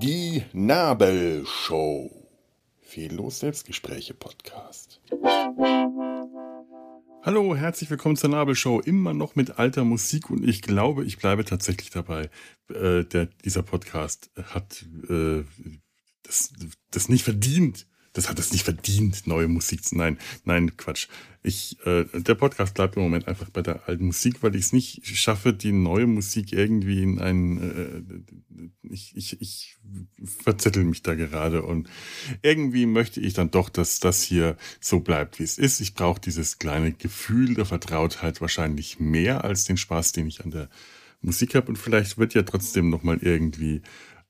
Die Nabelshow. Fehllos Selbstgespräche Podcast. Hallo, herzlich willkommen zur Nabelshow. Immer noch mit alter Musik und ich glaube, ich bleibe tatsächlich dabei. Äh, der, dieser Podcast hat äh, das, das nicht verdient, das hat es nicht verdient, neue Musik zu. Nein, nein, Quatsch. Ich, äh, der Podcast bleibt im Moment einfach bei der alten Musik, weil ich es nicht schaffe, die neue Musik irgendwie in einen. Äh, ich, ich, ich verzettel mich da gerade und irgendwie möchte ich dann doch, dass das hier so bleibt, wie es ist. Ich brauche dieses kleine Gefühl der Vertrautheit wahrscheinlich mehr als den Spaß, den ich an der Musik habe und vielleicht wird ja trotzdem noch mal irgendwie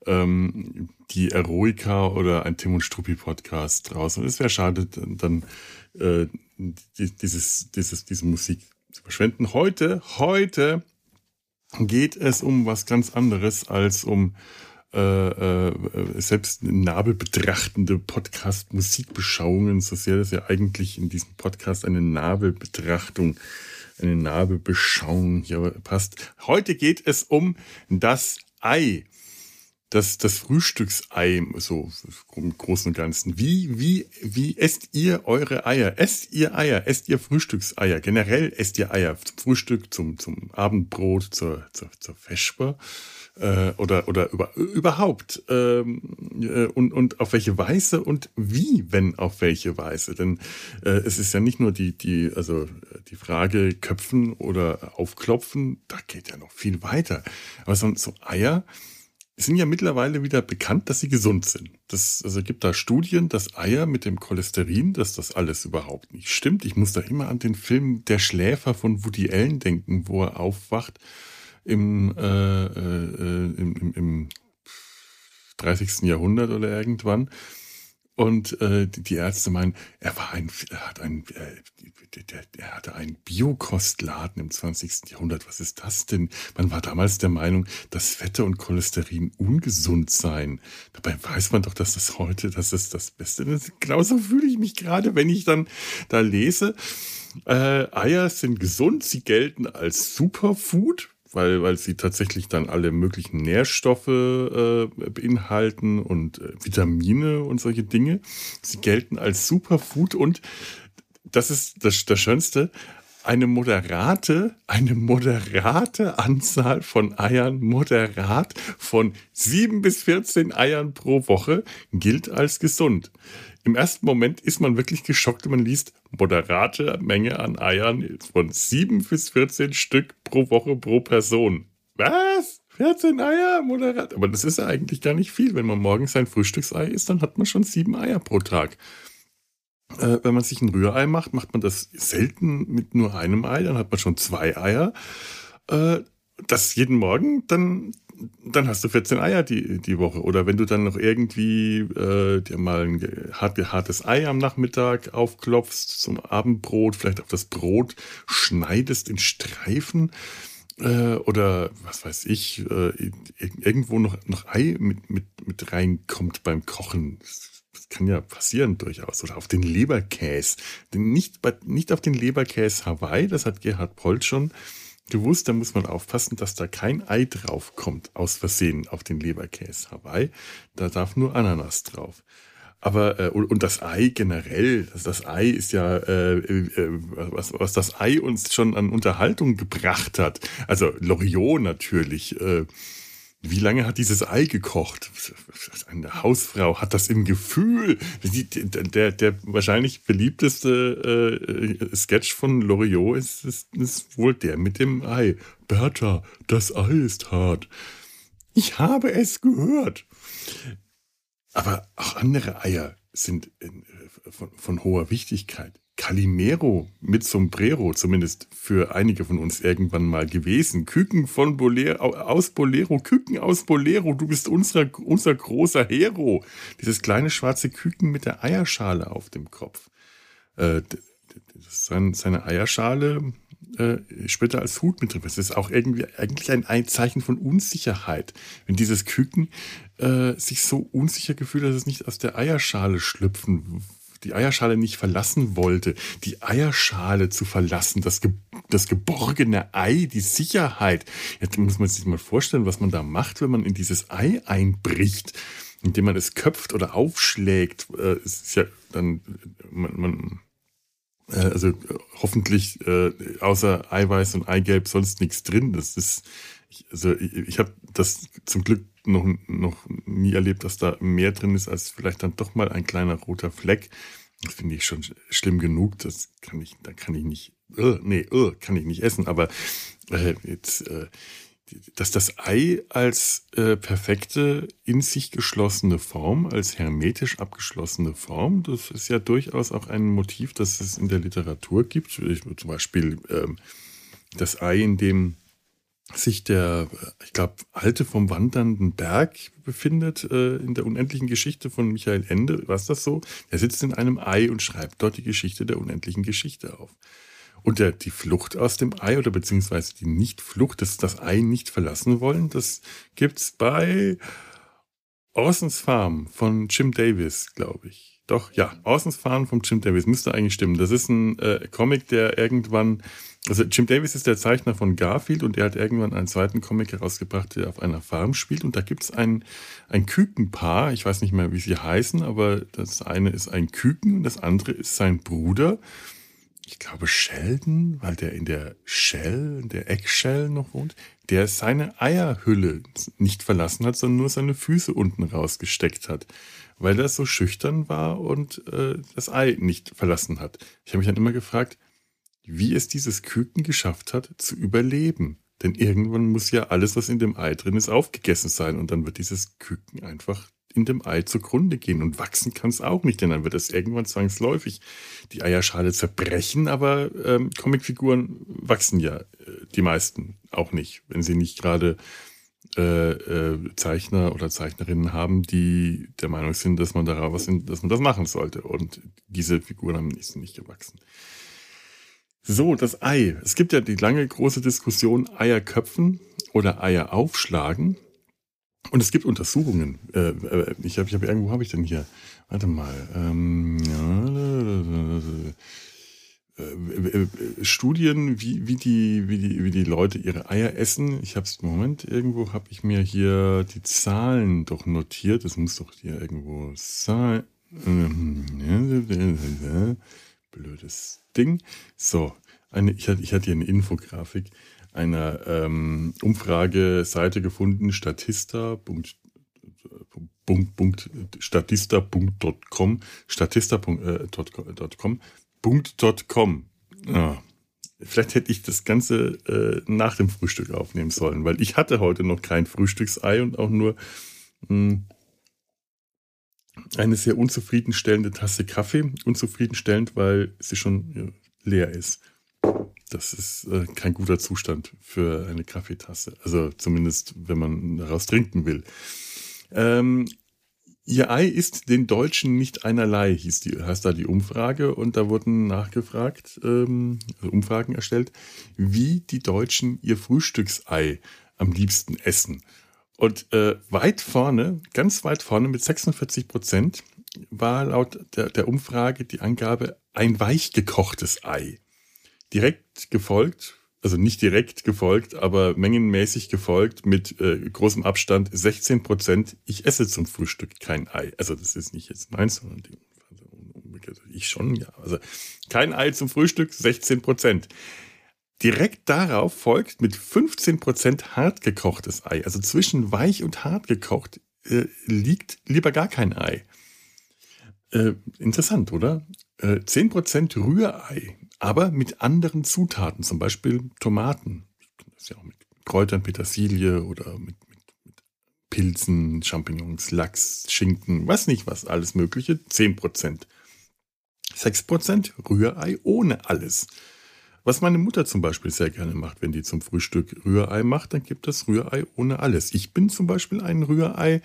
ähm, die Eroica oder ein Tim und Struppi Podcast draus. Und es wäre schade, dann äh, dieses, dieses, diese Musik zu verschwenden. Heute, heute geht es um was ganz anderes als um äh, äh, selbst nabelbetrachtende Podcast-Musikbeschauungen, so sehr das ja eigentlich in diesem Podcast eine Nabelbetrachtung, eine Nabelbeschauung hier passt. Heute geht es um das Ei das, das Frühstücksei, so im Großen und Ganzen. Wie, wie, wie esst ihr eure Eier? Esst ihr Eier? Esst ihr Frühstückseier? Generell esst ihr Eier zum Frühstück, zum, zum Abendbrot, zur, zur, zur Vesper? Äh, oder, oder über, überhaupt? Ähm, äh, und, und auf welche Weise und wie, wenn auf welche Weise? Denn äh, es ist ja nicht nur die, die, also die Frage köpfen oder aufklopfen, da geht ja noch viel weiter. Aber so, so Eier, sind ja mittlerweile wieder bekannt, dass sie gesund sind. Das, also gibt da Studien, dass Eier mit dem Cholesterin, dass das alles überhaupt nicht stimmt. Ich muss da immer an den Film Der Schläfer von Woody Allen denken, wo er aufwacht im, äh, äh, im, im, im 30. Jahrhundert oder irgendwann. Und äh, die Ärzte meinen, er war ein, er hat ein, äh, der, der, hatte einen Biokostladen im 20. Jahrhundert. Was ist das denn? Man war damals der Meinung, dass Fette und Cholesterin ungesund seien. Dabei weiß man doch, dass das heute, das ist das Beste. Das, genauso fühle ich mich gerade, wenn ich dann da lese. Äh, Eier sind gesund, sie gelten als Superfood weil, weil sie tatsächlich dann alle möglichen Nährstoffe äh, beinhalten und äh, Vitamine und solche Dinge. Sie gelten als Superfood und das ist das, das Schönste, eine moderate, eine moderate Anzahl von Eiern, moderat von sieben bis 14 Eiern pro Woche gilt als gesund. Im ersten Moment ist man wirklich geschockt, wenn man liest, moderate Menge an Eiern von sieben bis 14 Stück pro Woche pro Person. Was? 14 Eier, moderat. Aber das ist ja eigentlich gar nicht viel. Wenn man morgens sein Frühstücksei isst, dann hat man schon sieben Eier pro Tag. Äh, wenn man sich ein Rührei macht, macht man das selten mit nur einem Ei, dann hat man schon zwei Eier. Äh, das jeden Morgen, dann, dann hast du 14 Eier die, die Woche. Oder wenn du dann noch irgendwie äh, dir mal ein hart, hartes Ei am Nachmittag aufklopfst zum Abendbrot, vielleicht auf das Brot schneidest in Streifen äh, oder was weiß ich, äh, irgendwo noch, noch Ei mit, mit, mit reinkommt beim Kochen. Das kann ja passieren durchaus. Oder auf den Leberkäse. Nicht, nicht auf den Leberkäse Hawaii, das hat Gerhard Polt schon gewusst. Da muss man aufpassen, dass da kein Ei drauf kommt, aus Versehen auf den Leberkäse Hawaii. Da darf nur Ananas drauf. Aber äh, und das Ei generell, also das Ei ist ja, äh, äh, was, was das Ei uns schon an Unterhaltung gebracht hat. Also Loriot natürlich. Äh, wie lange hat dieses Ei gekocht? Eine Hausfrau hat das im Gefühl. Der, der wahrscheinlich beliebteste äh, Sketch von Loriot ist, ist, ist wohl der mit dem Ei. Bertha, das Ei ist hart. Ich habe es gehört. Aber auch andere Eier sind von, von hoher Wichtigkeit. Calimero mit Sombrero, zumindest für einige von uns irgendwann mal gewesen. Küken von Bolero, aus Bolero, Küken aus Bolero, du bist unser, unser großer Hero. Dieses kleine schwarze Küken mit der Eierschale auf dem Kopf. Äh, seine Eierschale äh, später als Hut mit drin. Das ist auch irgendwie eigentlich ein Zeichen von Unsicherheit. Wenn dieses Küken äh, sich so unsicher gefühlt, dass es nicht aus der Eierschale schlüpfen die Eierschale nicht verlassen wollte. Die Eierschale zu verlassen, das, ge das geborgene Ei, die Sicherheit. Jetzt muss man sich mal vorstellen, was man da macht, wenn man in dieses Ei einbricht, indem man es köpft oder aufschlägt. Äh, es ist ja dann, man, man äh, also hoffentlich äh, außer Eiweiß und Eigelb sonst nichts drin. Das ist, ich, also ich, ich habe das zum Glück noch, noch nie erlebt, dass da mehr drin ist als vielleicht dann doch mal ein kleiner roter Fleck. Das finde ich schon schlimm genug. Das kann ich, da kann ich nicht, uh, nee, uh, kann ich nicht essen. Aber äh, jetzt, äh, dass das Ei als äh, perfekte, in sich geschlossene Form, als hermetisch abgeschlossene Form, das ist ja durchaus auch ein Motiv, das es in der Literatur gibt. Ich, zum Beispiel ähm, das Ei, in dem sich der, ich glaube, Alte vom wandernden Berg befindet äh, in der unendlichen Geschichte von Michael Ende. War das so? Er sitzt in einem Ei und schreibt dort die Geschichte der unendlichen Geschichte auf. Und der, die Flucht aus dem Ei oder beziehungsweise die Nichtflucht, das, das Ei nicht verlassen wollen, das gibt's bei Orsons Farm von Jim Davis, glaube ich. Doch, ja, Orsons Farm von Jim Davis müsste eigentlich stimmen. Das ist ein äh, Comic, der irgendwann also Jim Davis ist der Zeichner von Garfield und er hat irgendwann einen zweiten Comic herausgebracht, der auf einer Farm spielt. Und da gibt es ein, ein Kükenpaar, ich weiß nicht mehr, wie sie heißen, aber das eine ist ein Küken und das andere ist sein Bruder. Ich glaube Sheldon, weil der in der Shell, in der Eggshell noch wohnt, der seine Eierhülle nicht verlassen hat, sondern nur seine Füße unten rausgesteckt hat, weil er so schüchtern war und äh, das Ei nicht verlassen hat. Ich habe mich dann immer gefragt, wie es dieses Küken geschafft hat, zu überleben. Denn irgendwann muss ja alles, was in dem Ei drin ist, aufgegessen sein. Und dann wird dieses Küken einfach in dem Ei zugrunde gehen. Und wachsen kann es auch nicht, denn dann wird es irgendwann zwangsläufig die Eierschale zerbrechen. Aber ähm, Comicfiguren wachsen ja äh, die meisten auch nicht, wenn sie nicht gerade äh, äh, Zeichner oder Zeichnerinnen haben, die der Meinung sind, dass man darauf sind, dass man das machen sollte. Und diese Figuren haben nicht, nicht gewachsen. So, das Ei. Es gibt ja die lange große Diskussion Eier köpfen oder Eier aufschlagen. Und es gibt Untersuchungen. Äh, äh ich habe, ich hab, irgendwo habe ich denn hier? Warte mal. Ähm, äh, Studien, wie, wie, die, wie, die, wie die Leute ihre Eier essen. Ich habe es, Moment, irgendwo habe ich mir hier die Zahlen doch notiert. Das muss doch hier irgendwo sein. Blödes Ding. So, eine, ich, hatte, ich hatte hier eine Infografik einer ähm, Umfrageseite gefunden, statista.com, statista.com, statista.com, .com. Ja. Vielleicht hätte ich das Ganze äh, nach dem Frühstück aufnehmen sollen, weil ich hatte heute noch kein Frühstücksei und auch nur mh, hm, eine sehr unzufriedenstellende Tasse Kaffee. Unzufriedenstellend, weil sie schon leer ist. Das ist äh, kein guter Zustand für eine Kaffeetasse. Also zumindest, wenn man daraus trinken will. Ähm, Ihr Ei ist den Deutschen nicht einerlei, hieß die, heißt da die Umfrage. Und da wurden nachgefragt, ähm, also Umfragen erstellt, wie die Deutschen ihr Frühstücksei am liebsten essen. Und äh, weit vorne, ganz weit vorne mit 46 Prozent, war laut der, der Umfrage die Angabe ein weich gekochtes Ei. Direkt gefolgt, also nicht direkt gefolgt, aber mengenmäßig gefolgt mit äh, großem Abstand 16 Prozent. Ich esse zum Frühstück kein Ei. Also das ist nicht jetzt meins, sondern die, ich schon, ja. Also kein Ei zum Frühstück, 16 Prozent. Direkt darauf folgt mit 15% hart gekochtes Ei. Also zwischen weich und hart gekocht äh, liegt lieber gar kein Ei. Äh, interessant, oder? Äh, 10% Rührei, aber mit anderen Zutaten, zum Beispiel Tomaten. Das ist ja auch mit Kräutern, Petersilie oder mit, mit, mit Pilzen, Champignons, Lachs, Schinken, was nicht was, alles Mögliche. 10%. 6% Rührei ohne alles. Was meine Mutter zum Beispiel sehr gerne macht, wenn die zum Frühstück Rührei macht, dann gibt es Rührei ohne alles. Ich bin zum Beispiel ein Rührei.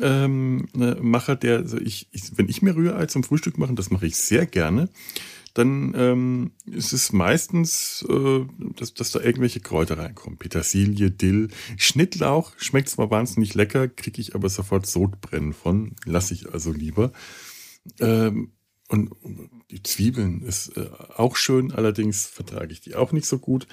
Ähm, äh, Macher, der, also ich, ich, wenn ich mir Rührei zum Frühstück mache, das mache ich sehr gerne, dann ähm, ist es meistens, äh, dass, dass da irgendwelche Kräuter reinkommen. Petersilie, Dill, Schnittlauch schmeckt zwar wahnsinnig lecker, kriege ich aber sofort Sodbrennen von, lasse ich also lieber. Ähm, und die Zwiebeln ist äh, auch schön, allerdings vertrage ich die auch nicht so gut.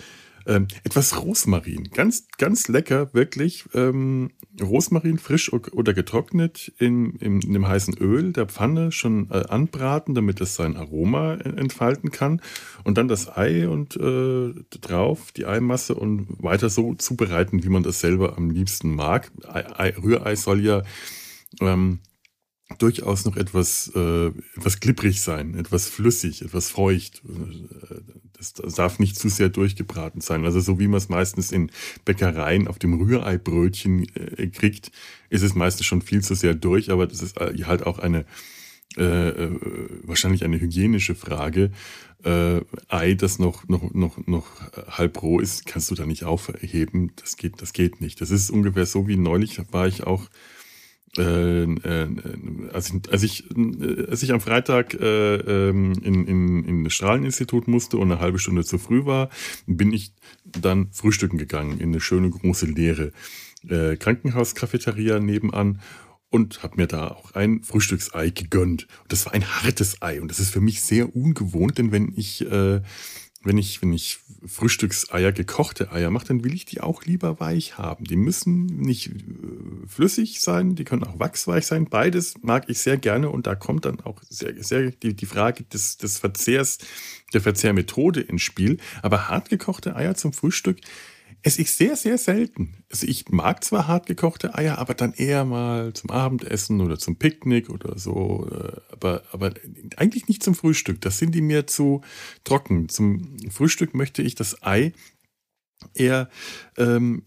Ähm, etwas Rosmarin, ganz, ganz lecker, wirklich. Ähm, Rosmarin frisch oder getrocknet in, in, in, dem heißen Öl der Pfanne schon äh, anbraten, damit es sein Aroma entfalten kann. Und dann das Ei und äh, drauf, die Eimasse und weiter so zubereiten, wie man das selber am liebsten mag. Ei, Ei, Rührei soll ja ähm, durchaus noch etwas, äh, etwas klipprig sein, etwas flüssig, etwas feucht. Das, darf nicht zu sehr durchgebraten sein. Also so wie man es meistens in Bäckereien auf dem Rührei-Brötchen äh, kriegt, ist es meistens schon viel zu sehr durch, aber das ist äh, halt auch eine äh, äh, wahrscheinlich eine hygienische Frage. Äh, Ei, das noch, noch, noch, noch halb roh ist, kannst du da nicht aufheben. Das geht, das geht nicht. Das ist ungefähr so wie neulich war ich auch äh, äh, als, ich, als, ich, als ich am Freitag äh, ähm, in, in, in das Strahleninstitut musste und eine halbe Stunde zu früh war, bin ich dann frühstücken gegangen in eine schöne große leere äh, Krankenhauskafeteria nebenan und habe mir da auch ein Frühstücksei gegönnt. Und das war ein hartes Ei und das ist für mich sehr ungewohnt, denn wenn ich äh, wenn ich, wenn ich Frühstückseier, gekochte Eier mache, dann will ich die auch lieber weich haben. Die müssen nicht äh, flüssig sein, die können auch wachsweich sein. Beides mag ich sehr gerne und da kommt dann auch sehr, sehr die, die Frage des, des Verzehrs, der Verzehrmethode ins Spiel. Aber hartgekochte Eier zum Frühstück, esse ich sehr, sehr selten. Also ich mag zwar hart gekochte Eier, aber dann eher mal zum Abendessen oder zum Picknick oder so. Äh, aber, aber eigentlich nicht zum Frühstück. Das sind die mir zu trocken. Zum Frühstück möchte ich das Ei eher ähm,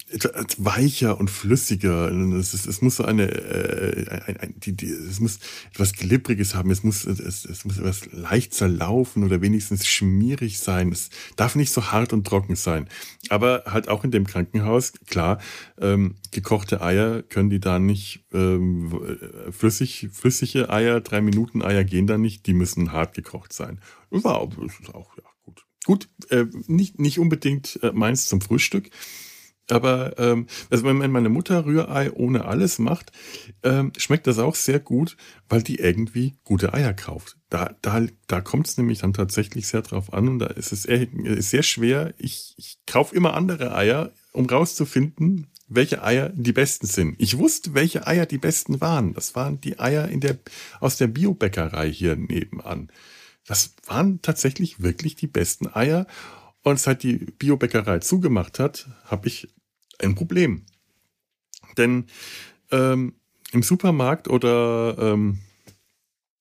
weicher und flüssiger. Es, ist, es muss so eine, äh, ein, ein, die, die, es muss etwas Glibbriges haben. Es muss, es, es muss etwas leicht zerlaufen oder wenigstens schmierig sein. Es darf nicht so hart und trocken sein. Aber halt auch in dem Krankenhaus, klar, ähm, gekochte Eier können die da nicht ähm, flüssig, flüssige Eier, drei Minuten Eier gehen da nicht. Die müssen hart gekocht sein. War auch, auch ja, Gut, äh, nicht, nicht unbedingt äh, meins zum Frühstück. Aber ähm, also wenn meine Mutter Rührei ohne alles macht, ähm, schmeckt das auch sehr gut, weil die irgendwie gute Eier kauft. Da, da, da kommt es nämlich dann tatsächlich sehr drauf an und da ist es sehr, sehr schwer. Ich, ich kaufe immer andere Eier, um rauszufinden, welche Eier die besten sind. Ich wusste, welche Eier die besten waren. Das waren die Eier in der, aus der Biobäckerei hier nebenan. Das waren tatsächlich wirklich die besten Eier. Und seit die Biobäckerei zugemacht hat, habe ich ein Problem. Denn ähm, im Supermarkt oder ähm,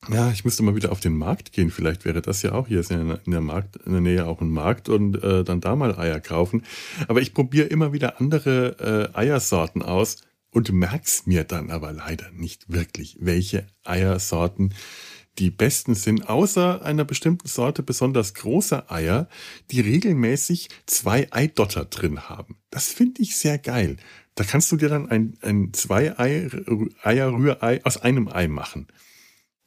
ja, ich müsste mal wieder auf den Markt gehen. Vielleicht wäre das ja auch hier ist in der, Markt, in der Nähe auch ein Markt und äh, dann da mal Eier kaufen. Aber ich probiere immer wieder andere äh, Eiersorten aus und merk's mir dann aber leider nicht wirklich, welche Eiersorten die besten sind, außer einer bestimmten Sorte besonders großer Eier, die regelmäßig zwei Eidotter drin haben. Das finde ich sehr geil. Da kannst du dir dann ein, ein zwei Eier Rührei aus einem Ei machen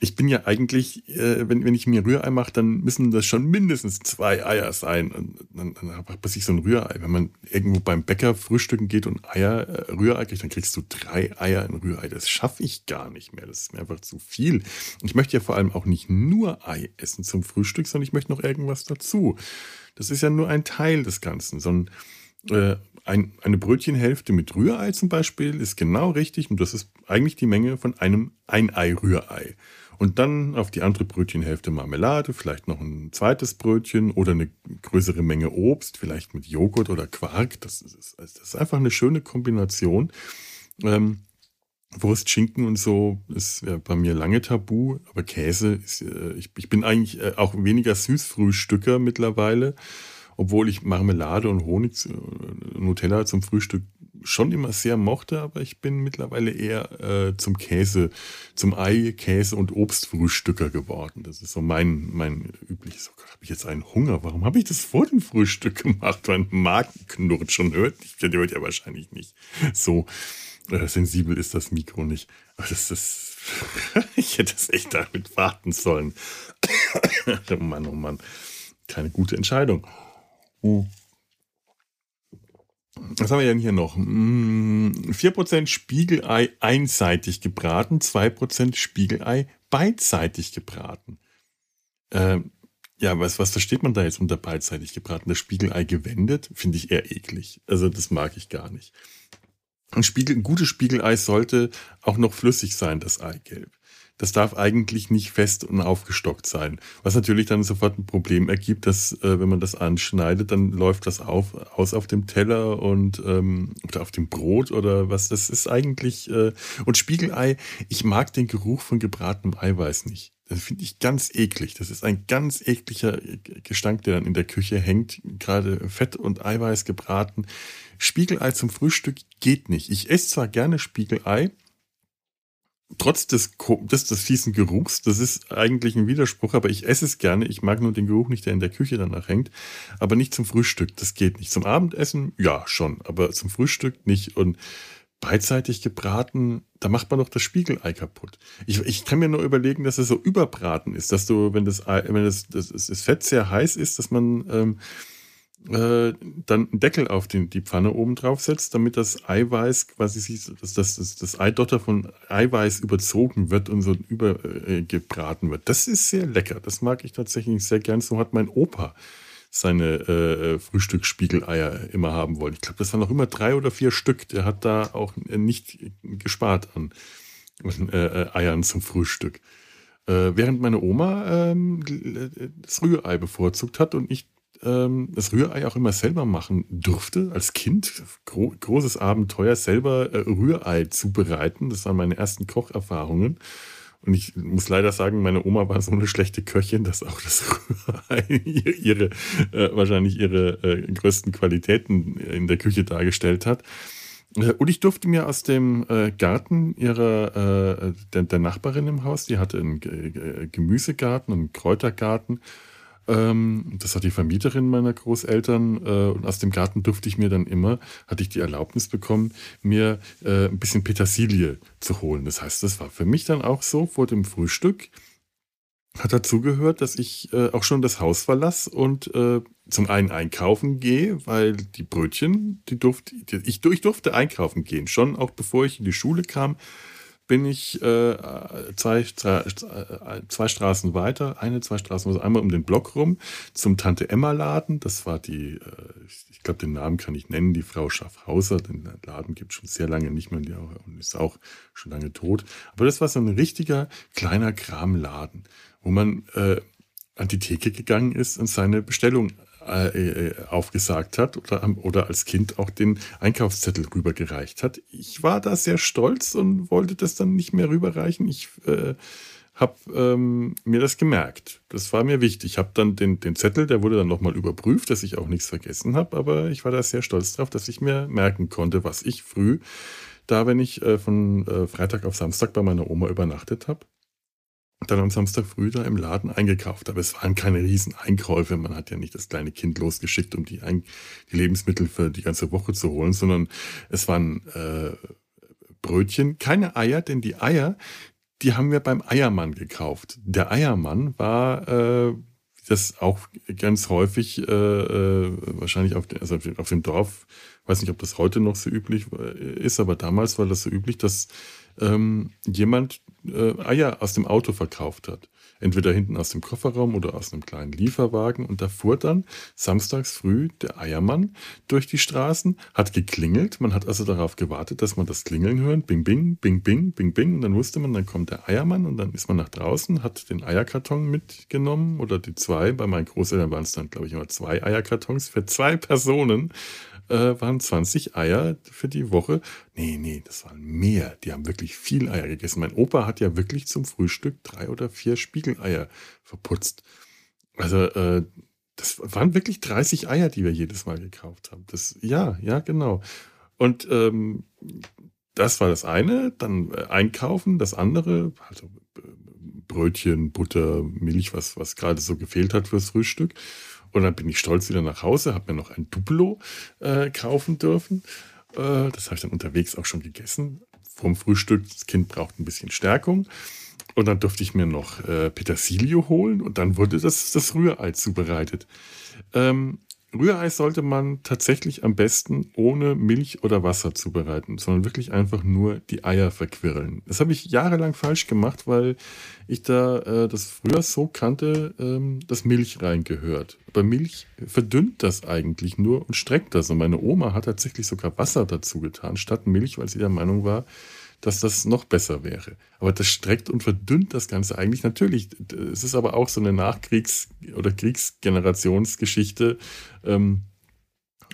ich bin ja eigentlich, äh, wenn, wenn ich mir Rührei mache, dann müssen das schon mindestens zwei Eier sein. Und dann, dann habe ich so ein Rührei. Wenn man irgendwo beim Bäcker frühstücken geht und Eier, äh, Rührei kriegt, dann kriegst du drei Eier in Rührei. Das schaffe ich gar nicht mehr. Das ist mir einfach zu viel. Ich möchte ja vor allem auch nicht nur Ei essen zum Frühstück, sondern ich möchte noch irgendwas dazu. Das ist ja nur ein Teil des Ganzen. So ein, äh, ein, eine Brötchenhälfte mit Rührei zum Beispiel ist genau richtig und das ist eigentlich die Menge von einem Ein-Ei-Rührei. Und dann auf die andere Brötchenhälfte Marmelade, vielleicht noch ein zweites Brötchen oder eine größere Menge Obst, vielleicht mit Joghurt oder Quark. Das ist, das ist einfach eine schöne Kombination. Ähm, Wurst, Schinken und so ist ja bei mir lange tabu, aber Käse ist, äh, ich, ich bin eigentlich äh, auch weniger Süßfrühstücker mittlerweile, obwohl ich Marmelade und Honig, äh, Nutella zum Frühstück schon immer sehr mochte, aber ich bin mittlerweile eher äh, zum Käse, zum Ei, Käse und Obstfrühstücker geworden. Das ist so mein, mein übliches. Oh habe ich jetzt einen Hunger? Warum habe ich das vor dem Frühstück gemacht? Mein Magen knurrt schon. Hört, ich hört ja wahrscheinlich nicht. So äh, sensibel ist das Mikro nicht. Aber das ist. ich hätte es echt damit warten sollen. oh Mann, oh Mann. Keine gute Entscheidung. Uh. Was haben wir denn hier noch? 4% hm, Spiegelei einseitig gebraten, 2% Spiegelei beidseitig gebraten. Ähm, ja, was, was versteht man da jetzt unter beidseitig gebraten? Das Spiegelei gewendet finde ich eher eklig. Also das mag ich gar nicht. Ein, Spiegel, ein gutes Spiegelei sollte auch noch flüssig sein, das Eigelb das darf eigentlich nicht fest und aufgestockt sein. Was natürlich dann sofort ein Problem ergibt, dass äh, wenn man das anschneidet, dann läuft das auf, aus auf dem Teller und ähm, oder auf dem Brot oder was. Das ist eigentlich äh, und Spiegelei. Ich mag den Geruch von gebratenem Eiweiß nicht. Das finde ich ganz eklig. Das ist ein ganz ekliger Gestank, der dann in der Küche hängt. Gerade Fett und Eiweiß gebraten. Spiegelei zum Frühstück geht nicht. Ich esse zwar gerne Spiegelei, trotz des, des, des fiesen Geruchs, das ist eigentlich ein Widerspruch, aber ich esse es gerne. Ich mag nur den Geruch nicht, der in der Küche danach hängt. Aber nicht zum Frühstück, das geht nicht. Zum Abendessen, ja, schon, aber zum Frühstück nicht. Und beidseitig gebraten, da macht man doch das Spiegelei kaputt. Ich, ich kann mir nur überlegen, dass es so überbraten ist, dass du, wenn das, wenn das, das, das Fett sehr heiß ist, dass man ähm, äh, dann einen Deckel auf den, die Pfanne oben drauf setzt, damit das Eiweiß quasi sich, dass das, das, das Eidotter von Eiweiß überzogen wird und so übergebraten äh, wird. Das ist sehr lecker. Das mag ich tatsächlich sehr gern. So hat mein Opa seine äh, Frühstücksspiegeleier immer haben wollen. Ich glaube, das waren noch immer drei oder vier Stück. Der hat da auch nicht gespart an äh, Eiern zum Frühstück. Äh, während meine Oma ähm, das Rührei bevorzugt hat und ich ähm, das Rührei auch immer selber machen durfte, als Kind. Gro großes Abenteuer, selber äh, Rührei zubereiten. Das waren meine ersten Kocherfahrungen. Und ich muss leider sagen, meine Oma war so eine schlechte Köchin, dass auch das Rührei ihre, äh, wahrscheinlich ihre äh, größten Qualitäten in der Küche dargestellt hat. Äh, und ich durfte mir aus dem äh, Garten ihrer, äh, der, der, Nachbarin im Haus, die hatte einen Gemüsegarten und einen Kräutergarten, ähm, das hat die Vermieterin meiner Großeltern äh, und aus dem Garten durfte ich mir dann immer, hatte ich die Erlaubnis bekommen, mir äh, ein bisschen Petersilie zu holen. Das heißt, das war für mich dann auch so vor dem Frühstück. Hat dazu gehört, dass ich äh, auch schon das Haus verlasse und äh, zum einen einkaufen gehe, weil die Brötchen, die durfte ich, ich durfte einkaufen gehen, schon auch bevor ich in die Schule kam bin ich äh, zwei, zwei, zwei, Straßen weiter, eine, zwei Straßen, also einmal um den Block rum zum Tante Emma Laden. Das war die, äh, ich glaube, den Namen kann ich nennen, die Frau Schaffhauser. Den Laden gibt es schon sehr lange nicht mehr und ist auch schon lange tot. Aber das war so ein richtiger kleiner Kramladen, wo man äh, an die Theke gegangen ist und seine Bestellung äh, äh, aufgesagt hat oder, oder als Kind auch den Einkaufszettel rübergereicht hat. Ich war da sehr stolz und wollte das dann nicht mehr rüberreichen. Ich äh, habe ähm, mir das gemerkt. Das war mir wichtig. Ich habe dann den, den Zettel, der wurde dann nochmal überprüft, dass ich auch nichts vergessen habe, aber ich war da sehr stolz drauf, dass ich mir merken konnte, was ich früh da, wenn ich äh, von äh, Freitag auf Samstag bei meiner Oma übernachtet habe, dann am Samstag früh da im Laden eingekauft. Aber es waren keine riesen Einkäufe. Man hat ja nicht das kleine Kind losgeschickt, um die, Ein die Lebensmittel für die ganze Woche zu holen, sondern es waren äh, Brötchen, keine Eier, denn die Eier, die haben wir beim Eiermann gekauft. Der Eiermann war äh, das auch ganz häufig, äh, äh, wahrscheinlich auf, den, also auf dem Dorf, weiß nicht, ob das heute noch so üblich äh, ist, aber damals war das so üblich, dass ähm, jemand äh, Eier aus dem Auto verkauft hat. Entweder hinten aus dem Kofferraum oder aus einem kleinen Lieferwagen. Und da fuhr dann samstags früh der Eiermann durch die Straßen, hat geklingelt. Man hat also darauf gewartet, dass man das Klingeln hört. Bing, bing, bing, bing, bing, bing. Und dann wusste man, dann kommt der Eiermann und dann ist man nach draußen, hat den Eierkarton mitgenommen oder die zwei. Bei meinen Großeltern waren es dann, glaube ich, immer zwei Eierkartons für zwei Personen äh, waren 20 Eier für die Woche. Nee, nee, das waren mehr. Die haben wirklich viel Eier gegessen. Mein Opa hat ja wirklich zum Frühstück drei oder vier Spiegeleier verputzt. Also, äh, das waren wirklich 30 Eier, die wir jedes Mal gekauft haben. Das, ja, ja, genau. Und ähm, das war das eine. Dann äh, einkaufen, das andere, also äh, Brötchen, Butter, Milch, was, was gerade so gefehlt hat fürs Frühstück. Und dann bin ich stolz wieder nach Hause, habe mir noch ein Duplo äh, kaufen dürfen. Äh, das habe ich dann unterwegs auch schon gegessen. Vom Frühstück, das Kind braucht ein bisschen Stärkung. Und dann durfte ich mir noch äh, Petersilie holen und dann wurde das, das Rührei zubereitet. Ähm, Rührei sollte man tatsächlich am besten ohne Milch oder Wasser zubereiten, sondern wirklich einfach nur die Eier verquirlen. Das habe ich jahrelang falsch gemacht, weil ich da äh, das früher so kannte, ähm, dass Milch reingehört. Aber Milch verdünnt das eigentlich nur und streckt das. Und meine Oma hat tatsächlich sogar Wasser dazu getan, statt Milch, weil sie der Meinung war, dass das noch besser wäre. Aber das streckt und verdünnt das Ganze eigentlich natürlich. Es ist aber auch so eine Nachkriegs- oder Kriegsgenerationsgeschichte. Ähm,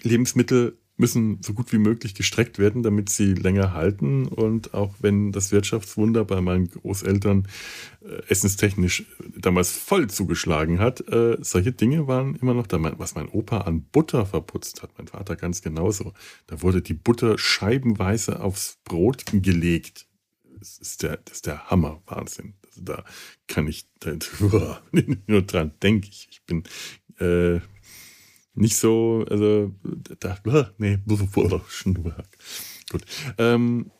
Lebensmittel müssen so gut wie möglich gestreckt werden, damit sie länger halten. Und auch wenn das Wirtschaftswunder bei meinen Großeltern äh, essenstechnisch damals voll zugeschlagen hat, äh, solche Dinge waren immer noch da. Was mein Opa an Butter verputzt hat, mein Vater ganz genauso. Da wurde die Butter scheibenweise aufs Brot gelegt. Das ist der, das ist der Hammer, Wahnsinn. Also da kann ich, da, nur dran denke ich. Ich bin äh, nicht so, also, da, nee, gut. Ähm,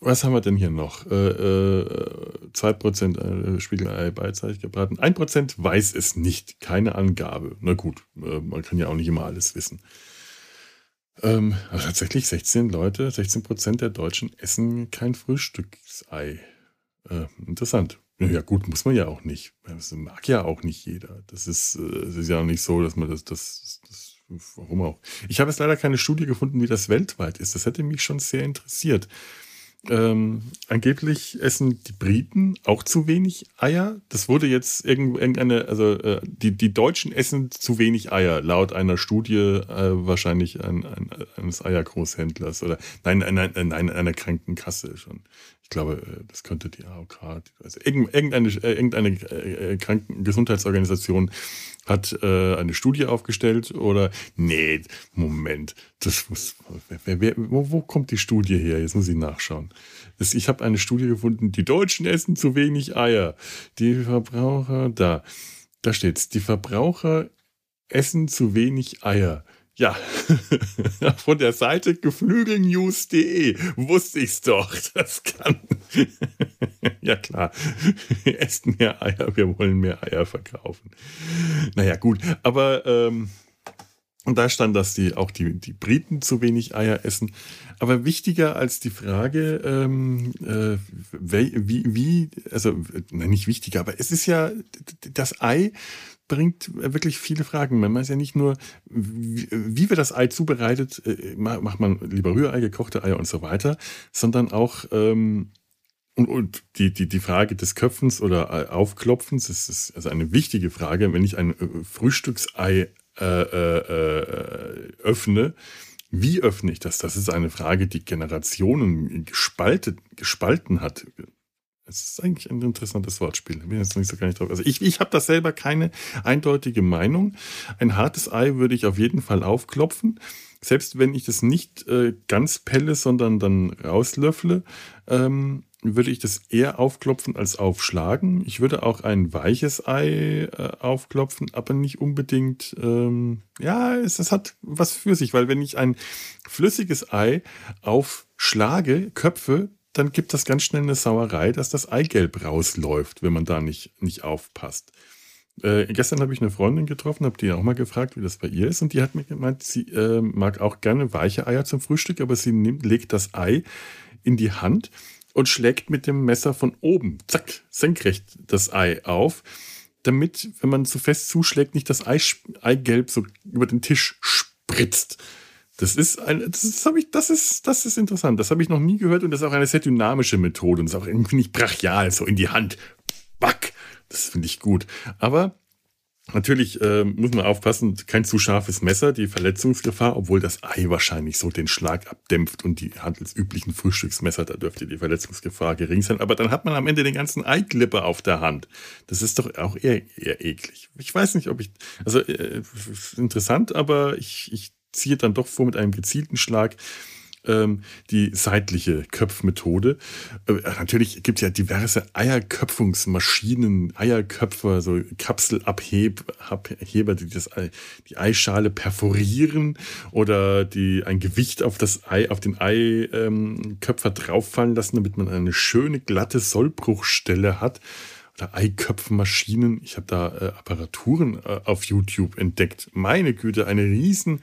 was haben wir denn hier noch? Äh, äh, 2% äh, Spiegelei beidseitig gebraten. 1% weiß es nicht. Keine Angabe. Na gut, äh, man kann ja auch nicht immer alles wissen. Ähm, aber tatsächlich 16 Leute, 16% der Deutschen essen kein Frühstücksei. Äh, interessant. Ja, gut, muss man ja auch nicht. Das mag ja auch nicht jeder. Das ist, äh, es ist ja auch nicht so, dass man das, das, das, warum auch. Ich habe jetzt leider keine Studie gefunden, wie das weltweit ist. Das hätte mich schon sehr interessiert. Ähm, angeblich essen die Briten auch zu wenig Eier. Das wurde jetzt irgendeine, also äh, die, die Deutschen essen zu wenig Eier, laut einer Studie äh, wahrscheinlich ein, ein, eines Eiergroßhändlers oder nein, nein, nein, nein, einer Krankenkasse schon. Ich glaube, äh, das könnte die AOK, also irgendeine, äh, irgendeine äh, Krankengesundheitsorganisation hat äh, eine Studie aufgestellt oder nee, Moment, das muss, wer, wer, wo, wo, kommt die Studie her? Jetzt muss ich nachschauen. Das, ich habe eine Studie gefunden, die Deutschen essen zu wenig Eier. Die Verbraucher, da, da steht's, die Verbraucher essen zu wenig Eier. Ja, von der Seite geflügelnews.de wusste ich's doch. Das kann. ja klar, essen mehr Eier, wir wollen mehr Eier verkaufen. Naja, gut, aber ähm, da stand, dass die auch die, die Briten zu wenig Eier essen. Aber wichtiger als die Frage, ähm, äh, wie, wie, also nein, nicht wichtiger, aber es ist ja das Ei bringt wirklich viele Fragen. Man weiß ja nicht nur, wie, wie wir das Ei zubereitet, äh, macht man lieber Rührei, gekochte Eier und so weiter, sondern auch ähm, und, und die, die, die Frage des Köpfens oder äh, Aufklopfens, das ist also eine wichtige Frage. Wenn ich ein äh, Frühstücksei äh, äh, öffne, wie öffne ich das? Das ist eine Frage, die Generationen gespaltet, gespalten hat. Es ist eigentlich ein interessantes Wortspiel. Bin jetzt nicht so gar nicht drauf. Also ich, ich habe da selber keine eindeutige Meinung. Ein hartes Ei würde ich auf jeden Fall aufklopfen. Selbst wenn ich das nicht äh, ganz pelle, sondern dann rauslöffle, ähm, würde ich das eher aufklopfen als aufschlagen. Ich würde auch ein weiches Ei äh, aufklopfen, aber nicht unbedingt. Ähm, ja, es, es hat was für sich, weil wenn ich ein flüssiges Ei aufschlage, Köpfe, dann gibt das ganz schnell eine Sauerei, dass das Eigelb rausläuft, wenn man da nicht, nicht aufpasst. Äh, gestern habe ich eine Freundin getroffen, habe die auch mal gefragt, wie das bei ihr ist. Und die hat mir gemeint, sie äh, mag auch gerne weiche Eier zum Frühstück, aber sie nimmt, legt das Ei in die Hand und schlägt mit dem Messer von oben, zack, senkrecht das Ei auf, damit, wenn man zu fest zuschlägt, nicht das Ei, Eigelb so über den Tisch spritzt. Das ist ein, das ist, ich, das ist, das ist interessant. Das habe ich noch nie gehört und das ist auch eine sehr dynamische Methode und ist auch irgendwie nicht brachial, so in die Hand. Back. Das finde ich gut. Aber Natürlich äh, muss man aufpassen, kein zu scharfes Messer, die Verletzungsgefahr, obwohl das Ei wahrscheinlich so den Schlag abdämpft und die handelsüblichen Frühstücksmesser, da dürfte die Verletzungsgefahr gering sein. Aber dann hat man am Ende den ganzen Eiklipper auf der Hand. Das ist doch auch eher, eher eklig. Ich weiß nicht, ob ich, also äh, interessant, aber ich, ich ziehe dann doch vor mit einem gezielten Schlag ähm, die seitliche Köpfmethode. Äh, natürlich gibt es ja diverse Eierköpfungsmaschinen, Eierköpfer, so Kapselabheber, die das Ei, die Eischale perforieren oder die ein Gewicht auf das Ei, auf den Eiköpfer ähm, drauffallen lassen, damit man eine schöne glatte Sollbruchstelle hat da Eiköpfmaschinen, ich habe da äh, Apparaturen äh, auf YouTube entdeckt. Meine Güte, eine riesen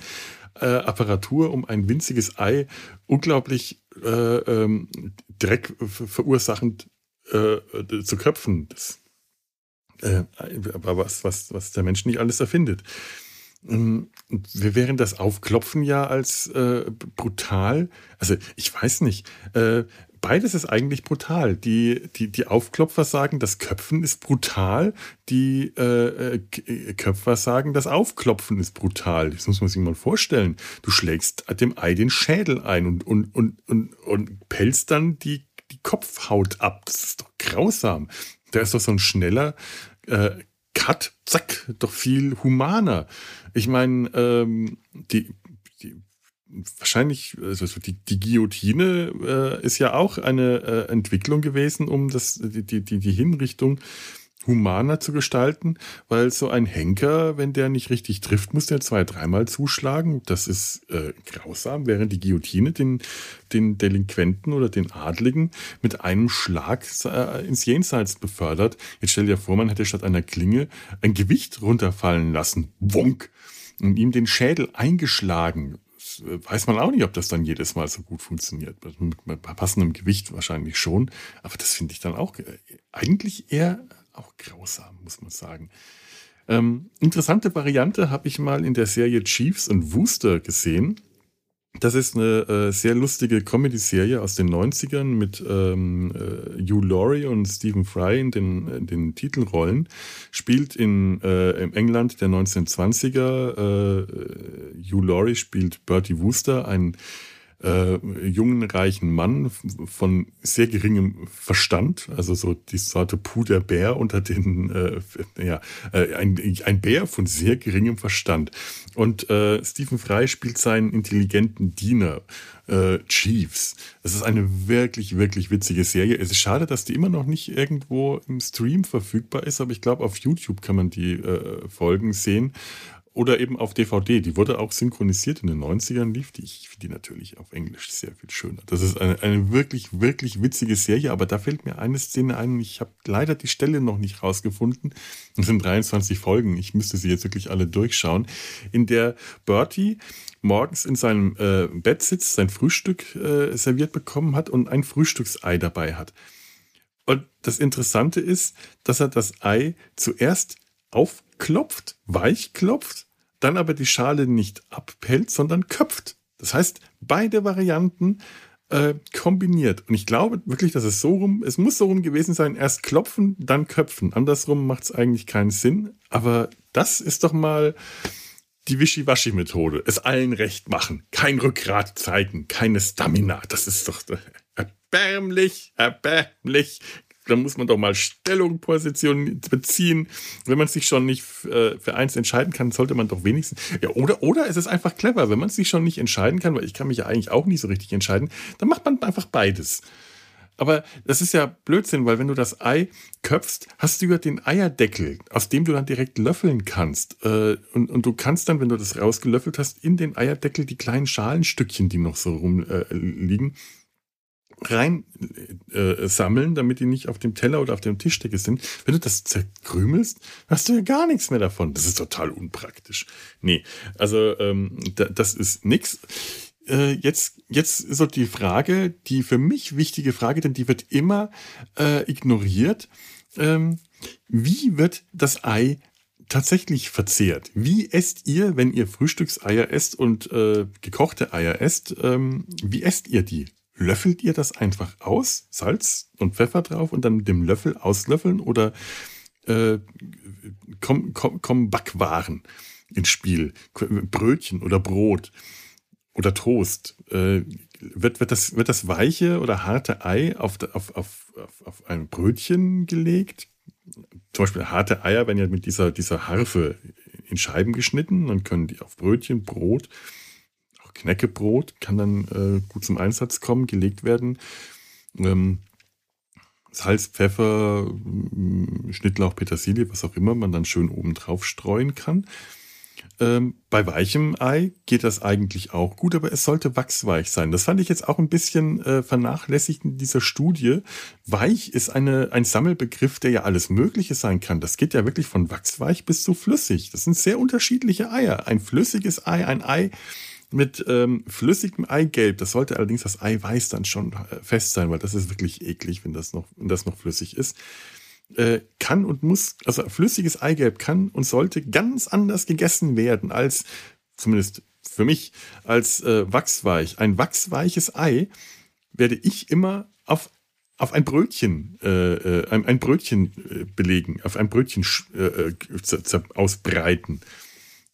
äh, Apparatur, um ein winziges Ei unglaublich äh, ähm, Dreck verursachend äh, zu köpfen. Das, äh, aber was, was, was der Mensch nicht alles erfindet. Ähm, wir wären das Aufklopfen ja als brutal. Also ich weiß nicht. Äh, beides ist eigentlich brutal. Die, die, die Aufklopfer sagen, das Köpfen ist brutal. Die äh, äh Köpfer sagen, das Aufklopfen ist brutal. Das muss man sich mal vorstellen. Du schlägst dem Ei den Schädel ein und, und, und, und, und pelzt dann die, die Kopfhaut ab. Das ist doch grausam. Da ist doch so ein schneller äh, Cut, zack, doch viel humaner. Ich meine, ähm, die, wahrscheinlich, also die, die Guillotine äh, ist ja auch eine äh, Entwicklung gewesen, um das, die, die, die Hinrichtung humaner zu gestalten, weil so ein Henker, wenn der nicht richtig trifft, muss der zwei, dreimal zuschlagen. Das ist äh, grausam, während die Guillotine den, den Delinquenten oder den Adligen mit einem Schlag äh, ins Jenseits befördert. Jetzt stell dir vor, man hätte statt einer Klinge ein Gewicht runterfallen lassen. Wonk! Und ihm den Schädel eingeschlagen äh, weiß man auch nicht, ob das dann jedes Mal so gut funktioniert. Mit passendem Gewicht wahrscheinlich schon. Aber das finde ich dann auch äh, eigentlich eher auch grausam, muss man sagen. Ähm, interessante Variante habe ich mal in der Serie Chiefs und Wooster gesehen. Das ist eine äh, sehr lustige Comedy-Serie aus den 90ern mit ähm, äh, Hugh Laurie und Stephen Fry in den, in den Titelrollen. Spielt in, äh, im England der 1920er. Äh, Hugh Laurie spielt Bertie Wooster, ein äh, jungen, reichen Mann von sehr geringem Verstand, also so die Sorte Puderbär unter den, äh, ja, äh, ein, ein Bär von sehr geringem Verstand. Und äh, Stephen Fry spielt seinen intelligenten Diener, äh, Chiefs. Das ist eine wirklich, wirklich witzige Serie. Es ist schade, dass die immer noch nicht irgendwo im Stream verfügbar ist, aber ich glaube, auf YouTube kann man die äh, Folgen sehen. Oder eben auf DVD. Die wurde auch synchronisiert in den 90ern, lief die. Ich finde die natürlich auf Englisch sehr viel schöner. Das ist eine, eine wirklich, wirklich witzige Serie, aber da fällt mir eine Szene ein. Ich habe leider die Stelle noch nicht rausgefunden. Es sind 23 Folgen. Ich müsste sie jetzt wirklich alle durchschauen. In der Bertie morgens in seinem äh, Bett sitzt, sein Frühstück äh, serviert bekommen hat und ein Frühstücksei dabei hat. Und das Interessante ist, dass er das Ei zuerst aufklopft, weich klopft dann aber die Schale nicht abpellt, sondern köpft. Das heißt, beide Varianten äh, kombiniert. Und ich glaube wirklich, dass es so rum, es muss so rum gewesen sein, erst klopfen, dann köpfen. Andersrum macht es eigentlich keinen Sinn. Aber das ist doch mal die Wischiwaschi-Methode. Es allen recht machen. Kein Rückgrat zeigen, keine Stamina. Das ist doch erbärmlich, erbärmlich da muss man doch mal Stellung, Position beziehen. Wenn man sich schon nicht äh, für eins entscheiden kann, sollte man doch wenigstens. Ja, oder, oder es ist einfach clever, wenn man sich schon nicht entscheiden kann, weil ich kann mich ja eigentlich auch nicht so richtig entscheiden, dann macht man einfach beides. Aber das ist ja Blödsinn, weil wenn du das Ei köpfst, hast du ja den Eierdeckel, aus dem du dann direkt löffeln kannst. Äh, und, und du kannst dann, wenn du das rausgelöffelt hast, in den Eierdeckel die kleinen Schalenstückchen, die noch so rumliegen, äh, rein äh, sammeln, damit die nicht auf dem Teller oder auf dem Tischdecke sind. Wenn du das zerkrümelst, hast du ja gar nichts mehr davon. Das ist total unpraktisch. Nee, also ähm, da, das ist nix. Äh, jetzt, jetzt ist so die Frage, die für mich wichtige Frage, denn die wird immer äh, ignoriert. Ähm, wie wird das Ei tatsächlich verzehrt? Wie esst ihr, wenn ihr Frühstückseier esst und äh, gekochte Eier esst? Ähm, wie esst ihr die? Löffelt ihr das einfach aus, Salz und Pfeffer drauf und dann mit dem Löffel auslöffeln oder äh, kommen komm, komm Backwaren ins Spiel? Brötchen oder Brot oder Toast? Äh, wird, wird, das, wird das weiche oder harte Ei auf, auf, auf, auf ein Brötchen gelegt? Zum Beispiel harte Eier werden ja mit dieser, dieser Harfe in Scheiben geschnitten, dann können die auf Brötchen, Brot Knäckebrot kann dann äh, gut zum Einsatz kommen, gelegt werden. Ähm, Salz, Pfeffer, Schnittlauch, Petersilie, was auch immer man dann schön oben drauf streuen kann. Ähm, bei weichem Ei geht das eigentlich auch gut, aber es sollte wachsweich sein. Das fand ich jetzt auch ein bisschen äh, vernachlässigt in dieser Studie. Weich ist eine, ein Sammelbegriff, der ja alles Mögliche sein kann. Das geht ja wirklich von wachsweich bis zu flüssig. Das sind sehr unterschiedliche Eier. Ein flüssiges Ei, ein Ei mit ähm, flüssigem Eigelb. Das sollte allerdings das Eiweiß dann schon äh, fest sein, weil das ist wirklich eklig, wenn das noch, wenn das noch flüssig ist äh, kann und muss, also flüssiges Eigelb kann und sollte ganz anders gegessen werden als, zumindest für mich, als äh, wachsweich. Ein wachsweiches Ei werde ich immer auf, auf ein Brötchen, äh, äh ein, ein, Brötchen äh, belegen, auf ein Brötchen äh, ausbreiten.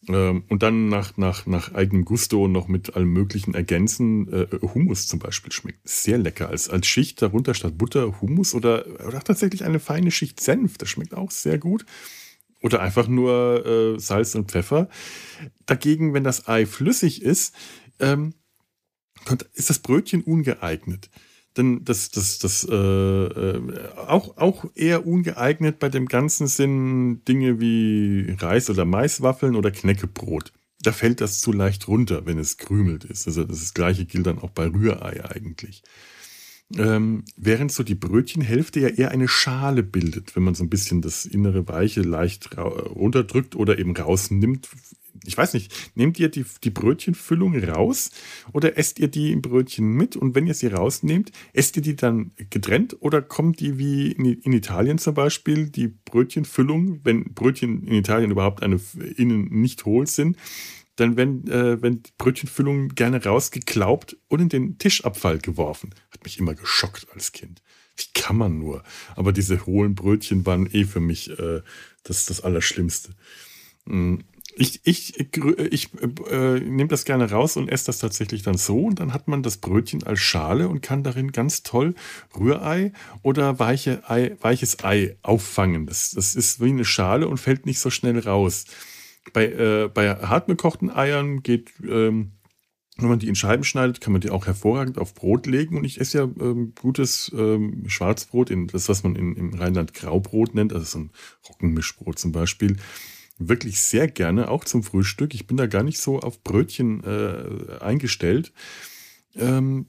Ähm, und dann nach, nach, nach eigenem Gusto noch mit allem Möglichen ergänzen. Äh, Hummus zum Beispiel schmeckt sehr lecker. Als, als Schicht darunter statt Butter Hummus oder, oder tatsächlich eine feine Schicht Senf. Das schmeckt auch sehr gut. Oder einfach nur äh, Salz und Pfeffer. Dagegen, wenn das Ei flüssig ist, ähm, ist das Brötchen ungeeignet dann das, das, das äh, äh, auch, auch eher ungeeignet bei dem ganzen Sinn Dinge wie Reis- oder Maiswaffeln oder Knäckebrot. Da fällt das zu leicht runter, wenn es krümelt ist. Also das, das gleiche gilt dann auch bei Rührei eigentlich. Ähm, während so die Brötchenhälfte ja eher eine Schale bildet, wenn man so ein bisschen das innere Weiche leicht runterdrückt oder eben rausnimmt ich weiß nicht, nehmt ihr die, die Brötchenfüllung raus oder esst ihr die im Brötchen mit? Und wenn ihr sie rausnehmt, esst ihr die dann getrennt oder kommt die wie in, in Italien zum Beispiel, die Brötchenfüllung, wenn Brötchen in Italien überhaupt eine, innen nicht hohl sind, dann werden, äh, wenn Brötchenfüllungen gerne rausgeklaubt und in den Tischabfall geworfen. Hat mich immer geschockt als Kind. Wie kann man nur? Aber diese hohlen Brötchen waren eh für mich äh, das, das Allerschlimmste. Mhm. Ich, ich, ich äh, nehme das gerne raus und esse das tatsächlich dann so. Und dann hat man das Brötchen als Schale und kann darin ganz toll Rührei oder weiche Ei, weiches Ei auffangen. Das, das ist wie eine Schale und fällt nicht so schnell raus. Bei, äh, bei hartgekochten Eiern geht, ähm, wenn man die in Scheiben schneidet, kann man die auch hervorragend auf Brot legen. Und ich esse ja ähm, gutes ähm, Schwarzbrot, in, das, was man in, im Rheinland Graubrot nennt, also so ein Roggenmischbrot zum Beispiel wirklich sehr gerne, auch zum Frühstück. Ich bin da gar nicht so auf Brötchen äh, eingestellt. Ähm,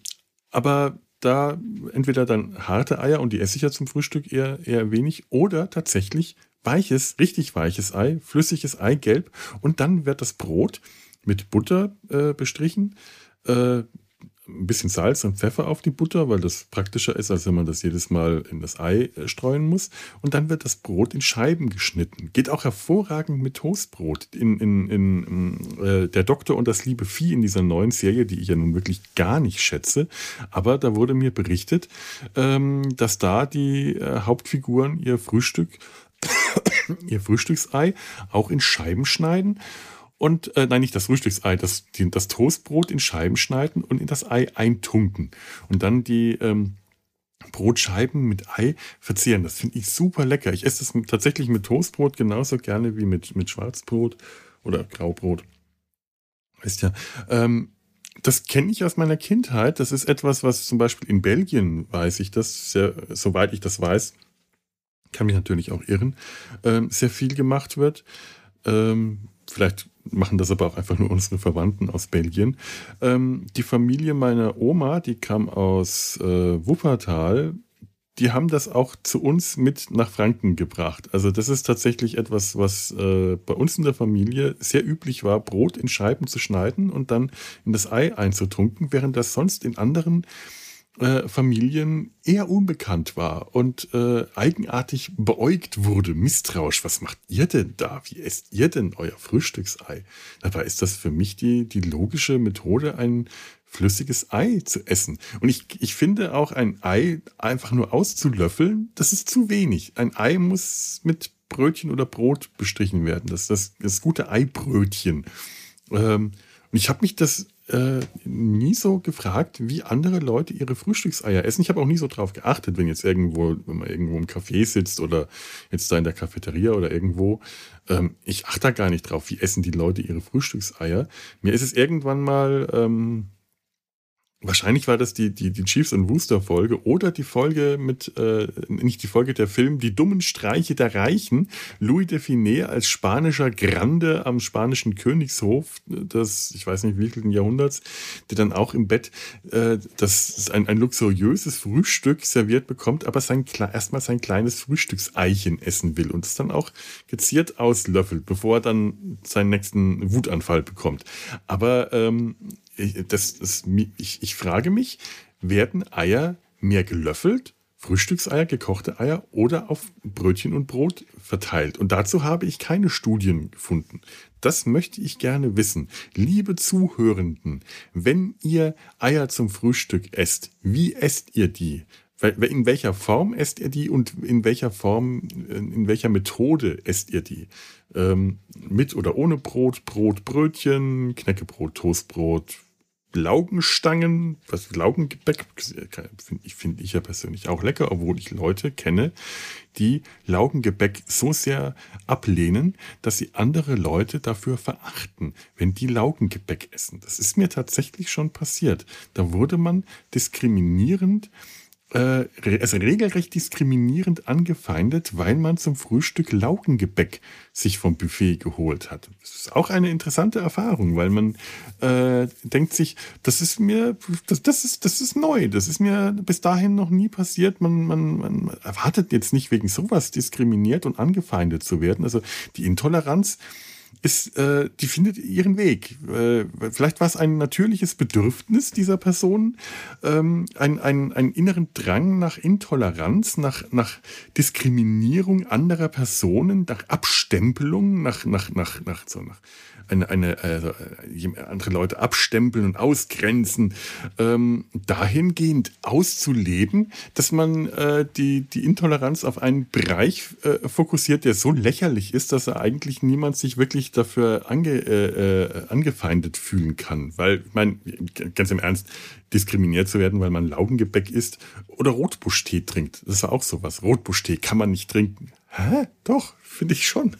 aber da entweder dann harte Eier und die esse ich ja zum Frühstück eher, eher wenig oder tatsächlich weiches, richtig weiches Ei, flüssiges Eigelb und dann wird das Brot mit Butter äh, bestrichen, äh, ein bisschen Salz und Pfeffer auf die Butter, weil das praktischer ist, als wenn man das jedes Mal in das Ei äh, streuen muss. Und dann wird das Brot in Scheiben geschnitten. Geht auch hervorragend mit Toastbrot. In, in, in äh, Der Doktor und das liebe Vieh in dieser neuen Serie, die ich ja nun wirklich gar nicht schätze. Aber da wurde mir berichtet, ähm, dass da die äh, Hauptfiguren ihr Frühstück, ihr Frühstücksei auch in Scheiben schneiden und, äh, nein, nicht das Frühstücksei, das, die, das Toastbrot in Scheiben schneiden und in das Ei eintunken. Und dann die ähm, Brotscheiben mit Ei verzehren. Das finde ich super lecker. Ich esse das tatsächlich mit Toastbrot genauso gerne wie mit, mit Schwarzbrot oder Graubrot. Weißt ja. Ähm, das kenne ich aus meiner Kindheit. Das ist etwas, was zum Beispiel in Belgien, weiß ich das, sehr, soweit ich das weiß, kann mich natürlich auch irren, ähm, sehr viel gemacht wird. Ähm, vielleicht machen das aber auch einfach nur unsere Verwandten aus Belgien. Ähm, die Familie meiner Oma, die kam aus äh, Wuppertal, die haben das auch zu uns mit nach Franken gebracht. Also das ist tatsächlich etwas, was äh, bei uns in der Familie sehr üblich war, Brot in Scheiben zu schneiden und dann in das Ei einzutunken, während das sonst in anderen äh, Familien eher unbekannt war und äh, eigenartig beäugt wurde, misstrauisch. Was macht ihr denn da? Wie esst ihr denn euer Frühstücksei? Dabei ist das für mich die, die logische Methode, ein flüssiges Ei zu essen. Und ich, ich finde auch ein Ei einfach nur auszulöffeln, das ist zu wenig. Ein Ei muss mit Brötchen oder Brot bestrichen werden. Das ist das, das gute Eibrötchen. Ähm, und ich habe mich das äh, nie so gefragt, wie andere Leute ihre Frühstückseier essen. Ich habe auch nie so drauf geachtet, wenn jetzt irgendwo, wenn man irgendwo im Café sitzt oder jetzt da in der Cafeteria oder irgendwo. Ähm, ich achte da gar nicht drauf, wie essen die Leute ihre Frühstückseier. Mir ist es irgendwann mal ähm, Wahrscheinlich war das die, die, die Chiefs und Wooster Folge oder die Folge mit, äh, nicht die Folge der Film, die dummen Streiche der Reichen. Louis de Finet als spanischer Grande am spanischen Königshof des, ich weiß nicht wievielten Jahrhunderts, der dann auch im Bett äh, das ein, ein luxuriöses Frühstück serviert bekommt, aber sein, erstmal sein kleines Frühstückseichen essen will und es dann auch geziert auslöffelt, bevor er dann seinen nächsten Wutanfall bekommt. Aber ähm, das, das, ich, ich frage mich, werden Eier mehr gelöffelt, Frühstückseier, gekochte Eier oder auf Brötchen und Brot verteilt? Und dazu habe ich keine Studien gefunden. Das möchte ich gerne wissen. Liebe Zuhörenden, wenn ihr Eier zum Frühstück esst, wie esst ihr die? In welcher Form esst ihr die und in welcher Form, in welcher Methode esst ihr die? Ähm, mit oder ohne Brot, Brot, Brötchen, Knäckebrot, Toastbrot, Laugenstangen, was Laugengebäck, ich finde ich ja persönlich auch lecker, obwohl ich Leute kenne, die Laugengebäck so sehr ablehnen, dass sie andere Leute dafür verachten, wenn die Laugengebäck essen. Das ist mir tatsächlich schon passiert. Da wurde man diskriminierend äh, also regelrecht diskriminierend angefeindet, weil man zum Frühstück Laugengebäck sich vom Buffet geholt hat. Das ist auch eine interessante Erfahrung, weil man äh, denkt sich, das ist mir, das, das, ist, das ist neu, das ist mir bis dahin noch nie passiert. Man, man, man erwartet jetzt nicht wegen sowas diskriminiert und angefeindet zu werden. Also die Intoleranz ist, äh, die findet ihren Weg. Äh, vielleicht war es ein natürliches Bedürfnis dieser Person, ähm, ein, ein, ein inneren Drang nach Intoleranz, nach, nach Diskriminierung anderer Personen, nach Abstempelung, nach, nach, nach, nach, so, nach eine, eine also äh, andere Leute abstempeln und ausgrenzen, ähm, dahingehend auszuleben, dass man äh, die, die Intoleranz auf einen Bereich äh, fokussiert, der so lächerlich ist, dass er eigentlich niemand sich wirklich dafür ange, äh, äh angefeindet fühlen kann. Weil, ich meine, ganz im Ernst, diskriminiert zu werden, weil man Laugengebäck isst oder Rotbuschtee trinkt. Das war auch sowas. Rotbuschtee kann man nicht trinken. Hä? Doch, finde ich schon.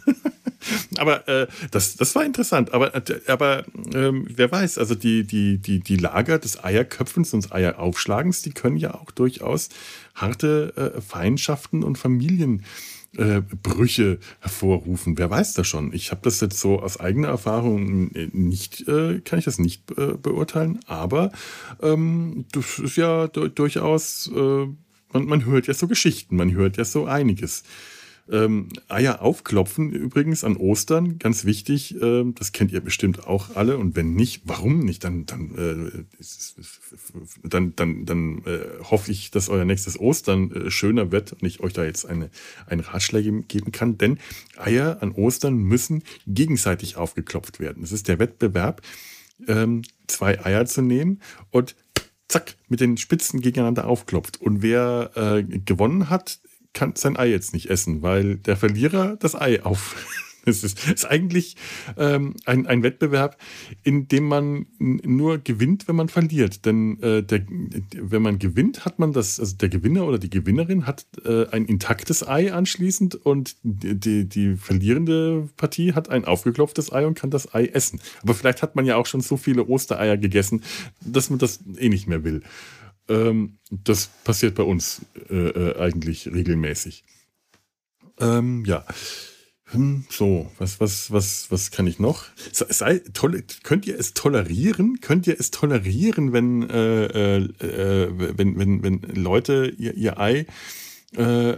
aber äh, das, das war interessant. Aber, aber ähm, wer weiß, also die, die, die, die Lager des Eierköpfens und des Eieraufschlagens, die können ja auch durchaus harte äh, Feindschaften und Familienbrüche äh, hervorrufen. Wer weiß das schon? Ich habe das jetzt so aus eigener Erfahrung äh, nicht, äh, kann ich das nicht äh, beurteilen, aber ähm, das ist ja durchaus, man, man hört ja so Geschichten, man hört ja so einiges. Ähm, Eier aufklopfen übrigens an Ostern, ganz wichtig, äh, das kennt ihr bestimmt auch alle und wenn nicht, warum nicht? Dann, dann, äh, dann, dann, dann äh, hoffe ich, dass euer nächstes Ostern äh, schöner wird und ich euch da jetzt eine, einen Ratschlag geben kann, denn Eier an Ostern müssen gegenseitig aufgeklopft werden. Es ist der Wettbewerb, ähm, zwei Eier zu nehmen und zack, mit den Spitzen gegeneinander aufklopft. Und wer äh, gewonnen hat, kann sein Ei jetzt nicht essen, weil der Verlierer das Ei auf. Es ist, ist eigentlich ähm, ein, ein Wettbewerb, in dem man nur gewinnt, wenn man verliert. Denn äh, der, wenn man gewinnt, hat man das, also der Gewinner oder die Gewinnerin hat äh, ein intaktes Ei anschließend und die, die, die verlierende Partie hat ein aufgeklopftes Ei und kann das Ei essen. Aber vielleicht hat man ja auch schon so viele Ostereier gegessen, dass man das eh nicht mehr will. Ähm, das passiert bei uns äh, äh, eigentlich regelmäßig. Ähm, ja. Hm, so, was, was, was, was kann ich noch? Sei, toll, könnt ihr es tolerieren? Könnt ihr es tolerieren, wenn, äh, äh, äh wenn, wenn, wenn Leute ihr, ihr Ei äh,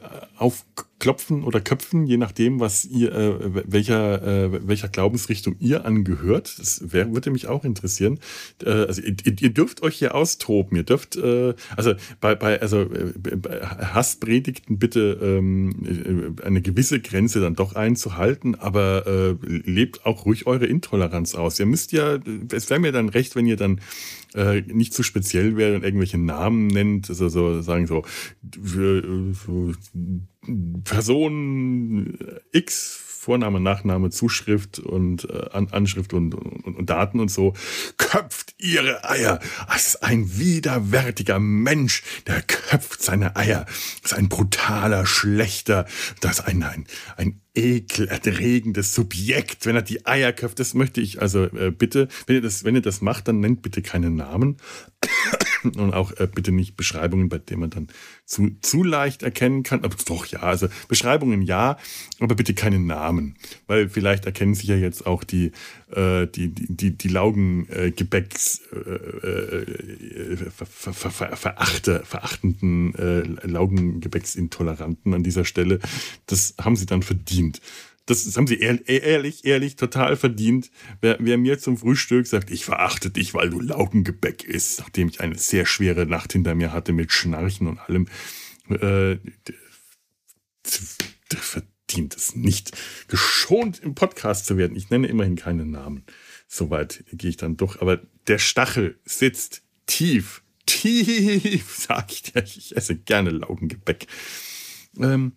aufklopfen oder köpfen, je nachdem, was ihr, äh, welcher, äh, welcher Glaubensrichtung ihr angehört. Das wär, würde mich auch interessieren. Äh, also ihr, ihr, dürft euch hier austoben. Ihr dürft, äh, also bei, bei also äh, bei Hasspredigten bitte ähm, äh, eine gewisse Grenze dann doch einzuhalten, aber äh, lebt auch ruhig eure Intoleranz aus. Ihr müsst ja, es wäre mir dann recht, wenn ihr dann äh, nicht zu speziell wäre und irgendwelche Namen nennt, also so sagen so, so Person X Vorname, Nachname, Zuschrift und äh, An Anschrift und, und, und, Daten und so, köpft ihre Eier. Das ist ein widerwärtiger Mensch, der köpft seine Eier. Das ist ein brutaler, schlechter, das ist ein, ein, ein ekelerregendes Subjekt, wenn er die Eier köpft. Das möchte ich also äh, bitte, wenn ihr das, wenn ihr das macht, dann nennt bitte keine Namen. Und auch äh, bitte nicht Beschreibungen, bei denen man dann zu, zu leicht erkennen kann. Aber doch, ja, also Beschreibungen ja, aber bitte keine Namen. Weil vielleicht erkennen sich ja jetzt auch die, äh, die, die, die, die Laugengebäcks äh, äh, ver, ver, ver, verachte, verachtenden äh, Laugengebäcksintoleranten an dieser Stelle. Das haben sie dann verdient das, haben sie ehrlich, ehrlich, total verdient. Wer, wer, mir zum Frühstück sagt, ich verachte dich, weil du Laugengebäck isst, nachdem ich eine sehr schwere Nacht hinter mir hatte mit Schnarchen und allem, äh, verdient es nicht, geschont im Podcast zu werden. Ich nenne immerhin keine Namen. Soweit gehe ich dann doch. Aber der Stachel sitzt tief, tief, sag ich dir. Ich esse gerne Laugengebäck. Ähm,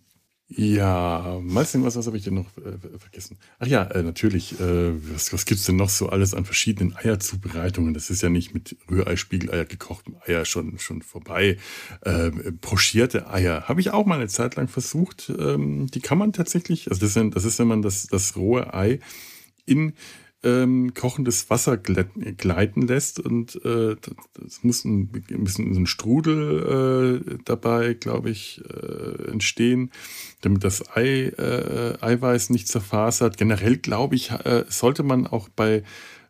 ja, mal sehen, was, was habe ich denn noch äh, vergessen? Ach ja, äh, natürlich, äh, was, was gibt's denn noch so alles an verschiedenen Eierzubereitungen? Das ist ja nicht mit Rührei, Spiegeleier, gekochten Eier schon, schon vorbei. Äh, pochierte Eier habe ich auch mal eine Zeit lang versucht. Ähm, die kann man tatsächlich, also das ist, das ist wenn man das, das rohe Ei in ähm, kochendes Wasser gleiten lässt und äh, das muss ein, bisschen ein Strudel äh, dabei, glaube ich, äh, entstehen, damit das Ei, äh, Eiweiß nicht zerfasert. Generell glaube ich, äh, sollte man auch bei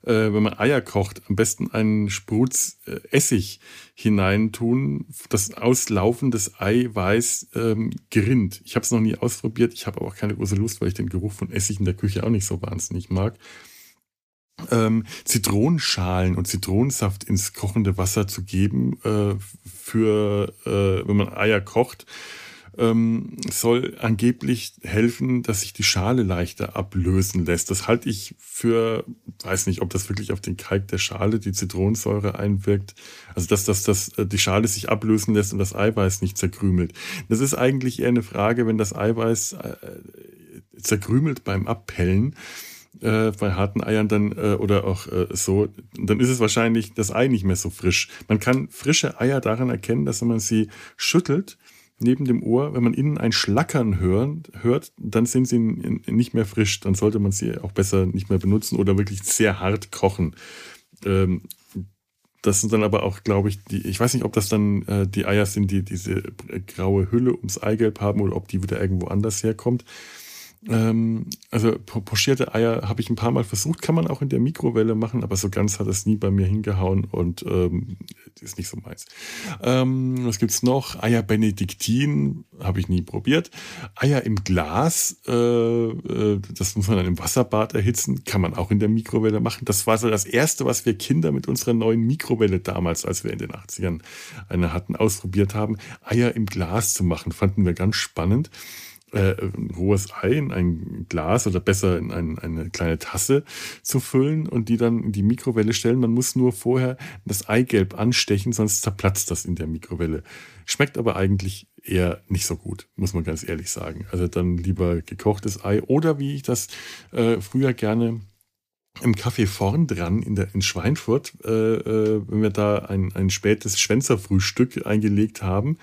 äh, wenn man Eier kocht, am besten einen Sprutz äh, Essig hineintun, das Auslaufen des Eiweiß ähm, gerinnt. Ich habe es noch nie ausprobiert, ich habe aber auch keine große Lust, weil ich den Geruch von Essig in der Küche auch nicht so wahnsinnig mag ähm, Zitronenschalen und Zitronensaft ins kochende Wasser zu geben, äh, für, äh, wenn man Eier kocht, ähm, soll angeblich helfen, dass sich die Schale leichter ablösen lässt. Das halte ich für, weiß nicht, ob das wirklich auf den Kalk der Schale, die Zitronensäure einwirkt. Also, dass, dass, dass äh, die Schale sich ablösen lässt und das Eiweiß nicht zerkrümelt. Das ist eigentlich eher eine Frage, wenn das Eiweiß äh, zerkrümelt beim Abpellen äh, bei harten Eiern dann äh, oder auch äh, so, dann ist es wahrscheinlich das Ei nicht mehr so frisch. Man kann frische Eier daran erkennen, dass wenn man sie schüttelt neben dem Ohr, wenn man innen ein Schlackern hört, hört dann sind sie nicht mehr frisch. Dann sollte man sie auch besser nicht mehr benutzen oder wirklich sehr hart kochen. Ähm, das sind dann aber auch, glaube ich, die, ich weiß nicht, ob das dann äh, die Eier sind, die diese graue Hülle ums Eigelb haben oder ob die wieder irgendwo anders herkommt. Ähm, also pochierte Eier habe ich ein paar Mal versucht, kann man auch in der Mikrowelle machen, aber so ganz hat es nie bei mir hingehauen und ähm, ist nicht so meins. Ähm, was gibt's noch? Eier Benediktin habe ich nie probiert. Eier im Glas, äh, äh, das muss man dann im Wasserbad erhitzen, kann man auch in der Mikrowelle machen. Das war so das Erste, was wir Kinder mit unserer neuen Mikrowelle damals, als wir in den 80ern eine hatten, ausprobiert haben. Eier im Glas zu machen, fanden wir ganz spannend äh, rohes Ei in ein Glas oder besser in ein, eine kleine Tasse zu füllen und die dann in die Mikrowelle stellen. Man muss nur vorher das Eigelb anstechen, sonst zerplatzt das in der Mikrowelle. Schmeckt aber eigentlich eher nicht so gut, muss man ganz ehrlich sagen. Also dann lieber gekochtes Ei oder wie ich das äh, früher gerne im Café vorn dran in, der, in Schweinfurt, äh, äh, wenn wir da ein, ein spätes Schwänzerfrühstück eingelegt haben,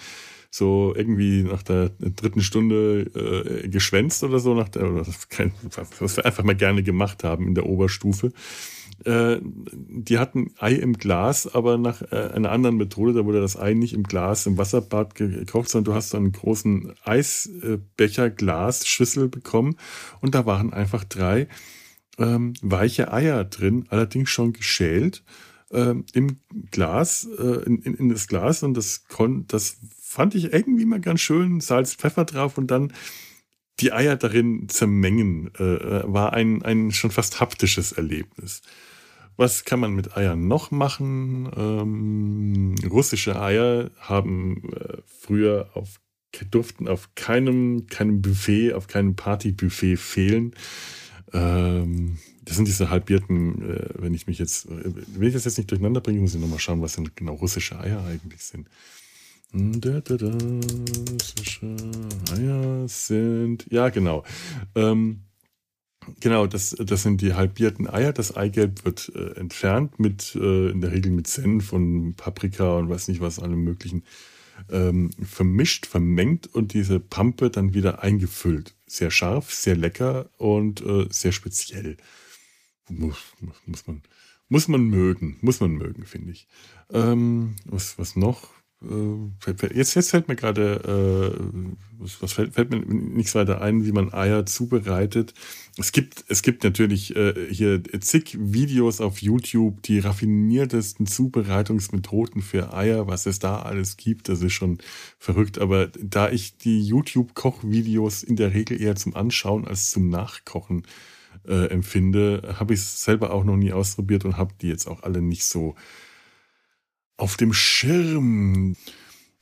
so irgendwie nach der dritten Stunde äh, geschwänzt oder so, nach der, was wir einfach mal gerne gemacht haben in der Oberstufe. Äh, die hatten Ei im Glas, aber nach äh, einer anderen Methode, da wurde das Ei nicht im Glas im Wasserbad gekocht, sondern du hast so einen großen Eisbecher, Glas, Schüssel bekommen und da waren einfach drei ähm, weiche Eier drin, allerdings schon geschält. Ähm, im Glas, äh, in, in, in, das Glas und das, kon das fand ich irgendwie mal ganz schön. Salz, Pfeffer drauf und dann die Eier darin zermengen. Äh, war ein, ein schon fast haptisches Erlebnis. Was kann man mit Eiern noch machen? Ähm, russische Eier haben äh, früher auf durften auf keinem, keinem Buffet, auf keinem Partybuffet fehlen. Ähm, das sind diese halbierten, äh, wenn ich mich jetzt, äh, wenn ich das jetzt nicht durcheinander bringe, muss ich nochmal schauen, was denn genau russische Eier eigentlich sind. Da, da, da, Eier sind. Ja, genau. Ähm, genau, das, das sind die halbierten Eier. Das Eigelb wird äh, entfernt mit, äh, in der Regel mit Senf und Paprika und weiß nicht was, allem möglichen. Ähm, vermischt, vermengt und diese Pampe dann wieder eingefüllt. Sehr scharf, sehr lecker und äh, sehr speziell. Muss, muss, man, muss man mögen, muss man mögen, finde ich. Ähm, was, was noch? Äh, jetzt, jetzt fällt mir gerade, äh, was, fällt, fällt, mir nichts weiter ein, wie man Eier zubereitet. Es gibt, es gibt natürlich äh, hier zig Videos auf YouTube, die raffiniertesten Zubereitungsmethoden für Eier, was es da alles gibt, das ist schon verrückt. Aber da ich die YouTube-Kochvideos in der Regel eher zum Anschauen als zum Nachkochen äh, empfinde, habe ich es selber auch noch nie ausprobiert und habe die jetzt auch alle nicht so auf dem Schirm.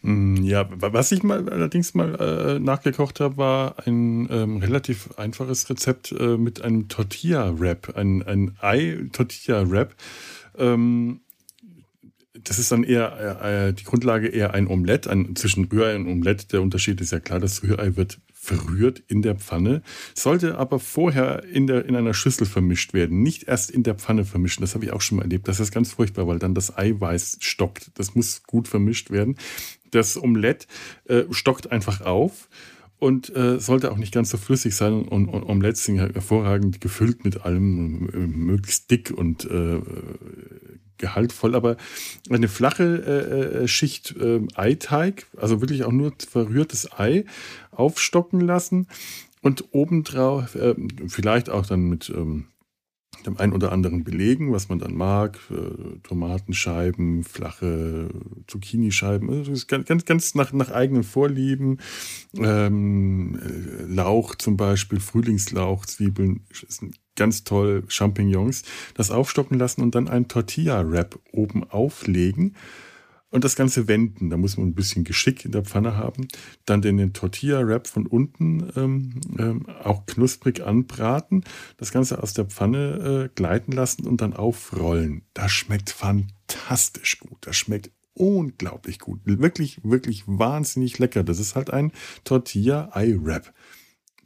Hm, ja, was ich mal allerdings mal äh, nachgekocht habe, war ein ähm, relativ einfaches Rezept äh, mit einem Tortilla-Wrap, ein, ein Ei-Tortilla-Wrap. Ähm, das ist dann eher äh, die Grundlage eher ein Omelett, ein, zwischen Rührei und Omelett. Der Unterschied ist ja klar, das Rührei wird verrührt in der Pfanne, sollte aber vorher in, der, in einer Schüssel vermischt werden, nicht erst in der Pfanne vermischen. Das habe ich auch schon mal erlebt. Das ist ganz furchtbar, weil dann das Eiweiß stockt. Das muss gut vermischt werden. Das Omelett äh, stockt einfach auf und äh, sollte auch nicht ganz so flüssig sein. Und, und Omelettes sind hervorragend gefüllt mit allem, äh, möglichst dick und äh, gehaltvoll, aber eine flache äh, äh, Schicht äh, Eiteig, also wirklich auch nur verrührtes Ei, aufstocken lassen und obendrauf äh, vielleicht auch dann mit ähm, dem einen oder anderen belegen, was man dann mag, äh, Tomatenscheiben, flache Zucchinischeiben, also das ist ganz, ganz, ganz nach, nach eigenen Vorlieben, ähm, äh, Lauch zum Beispiel, Frühlingslauch, Zwiebeln, sind ganz toll, Champignons, das aufstocken lassen und dann einen Tortilla-Wrap oben auflegen und das Ganze wenden. Da muss man ein bisschen Geschick in der Pfanne haben. Dann den Tortilla-Wrap von unten ähm, ähm, auch knusprig anbraten. Das Ganze aus der Pfanne äh, gleiten lassen und dann aufrollen. Das schmeckt fantastisch gut. Das schmeckt unglaublich gut. Wirklich, wirklich wahnsinnig lecker. Das ist halt ein Tortilla-Ei-Wrap.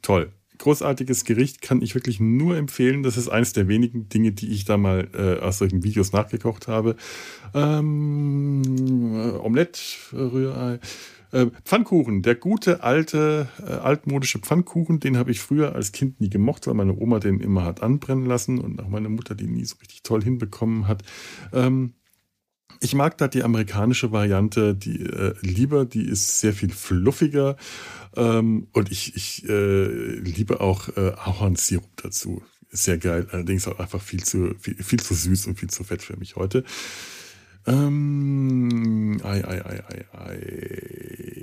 Toll großartiges Gericht, kann ich wirklich nur empfehlen. Das ist eines der wenigen Dinge, die ich da mal äh, aus solchen Videos nachgekocht habe. Ähm, äh, Omelette, Rührei. Äh, Pfannkuchen, der gute alte äh, altmodische Pfannkuchen, den habe ich früher als Kind nie gemocht, weil meine Oma den immer hat anbrennen lassen und auch meine Mutter den nie so richtig toll hinbekommen hat. Ähm, ich mag da die amerikanische Variante, die äh, lieber, die ist sehr viel fluffiger ähm, und ich, ich äh, liebe auch äh, Ahornsirup dazu. Sehr geil, allerdings auch einfach viel zu, viel, viel zu süß und viel zu fett für mich heute. Ähm, ei, ei, ei, ei, ei.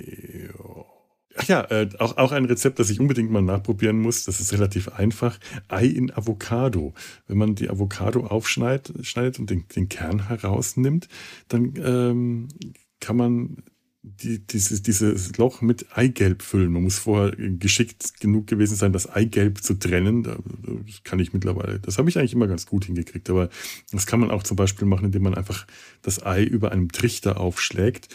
Ach ja, äh, auch, auch ein Rezept, das ich unbedingt mal nachprobieren muss. Das ist relativ einfach. Ei in Avocado. Wenn man die Avocado aufschneidet schneidet und den, den Kern herausnimmt, dann ähm, kann man die, dieses, dieses Loch mit Eigelb füllen. Man muss vorher geschickt genug gewesen sein, das Eigelb zu trennen. Das kann ich mittlerweile. Das habe ich eigentlich immer ganz gut hingekriegt. Aber das kann man auch zum Beispiel machen, indem man einfach das Ei über einem Trichter aufschlägt.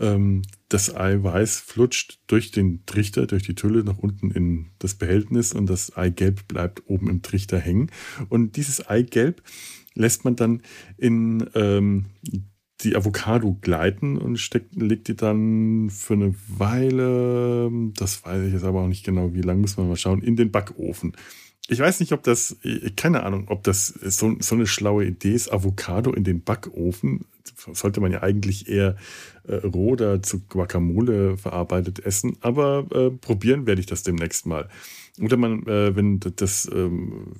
Ähm, das Eiweiß flutscht durch den Trichter, durch die Tülle nach unten in das Behältnis und das Eigelb bleibt oben im Trichter hängen. Und dieses Eigelb lässt man dann in ähm, die Avocado gleiten und steckt, legt die dann für eine Weile, das weiß ich jetzt aber auch nicht genau, wie lange muss man mal schauen, in den Backofen. Ich weiß nicht, ob das, keine Ahnung, ob das so, so eine schlaue Idee ist, Avocado in den Backofen. Sollte man ja eigentlich eher äh, roh oder zu Guacamole verarbeitet essen. Aber äh, probieren werde ich das demnächst mal. Oder man, äh, wenn das, ähm,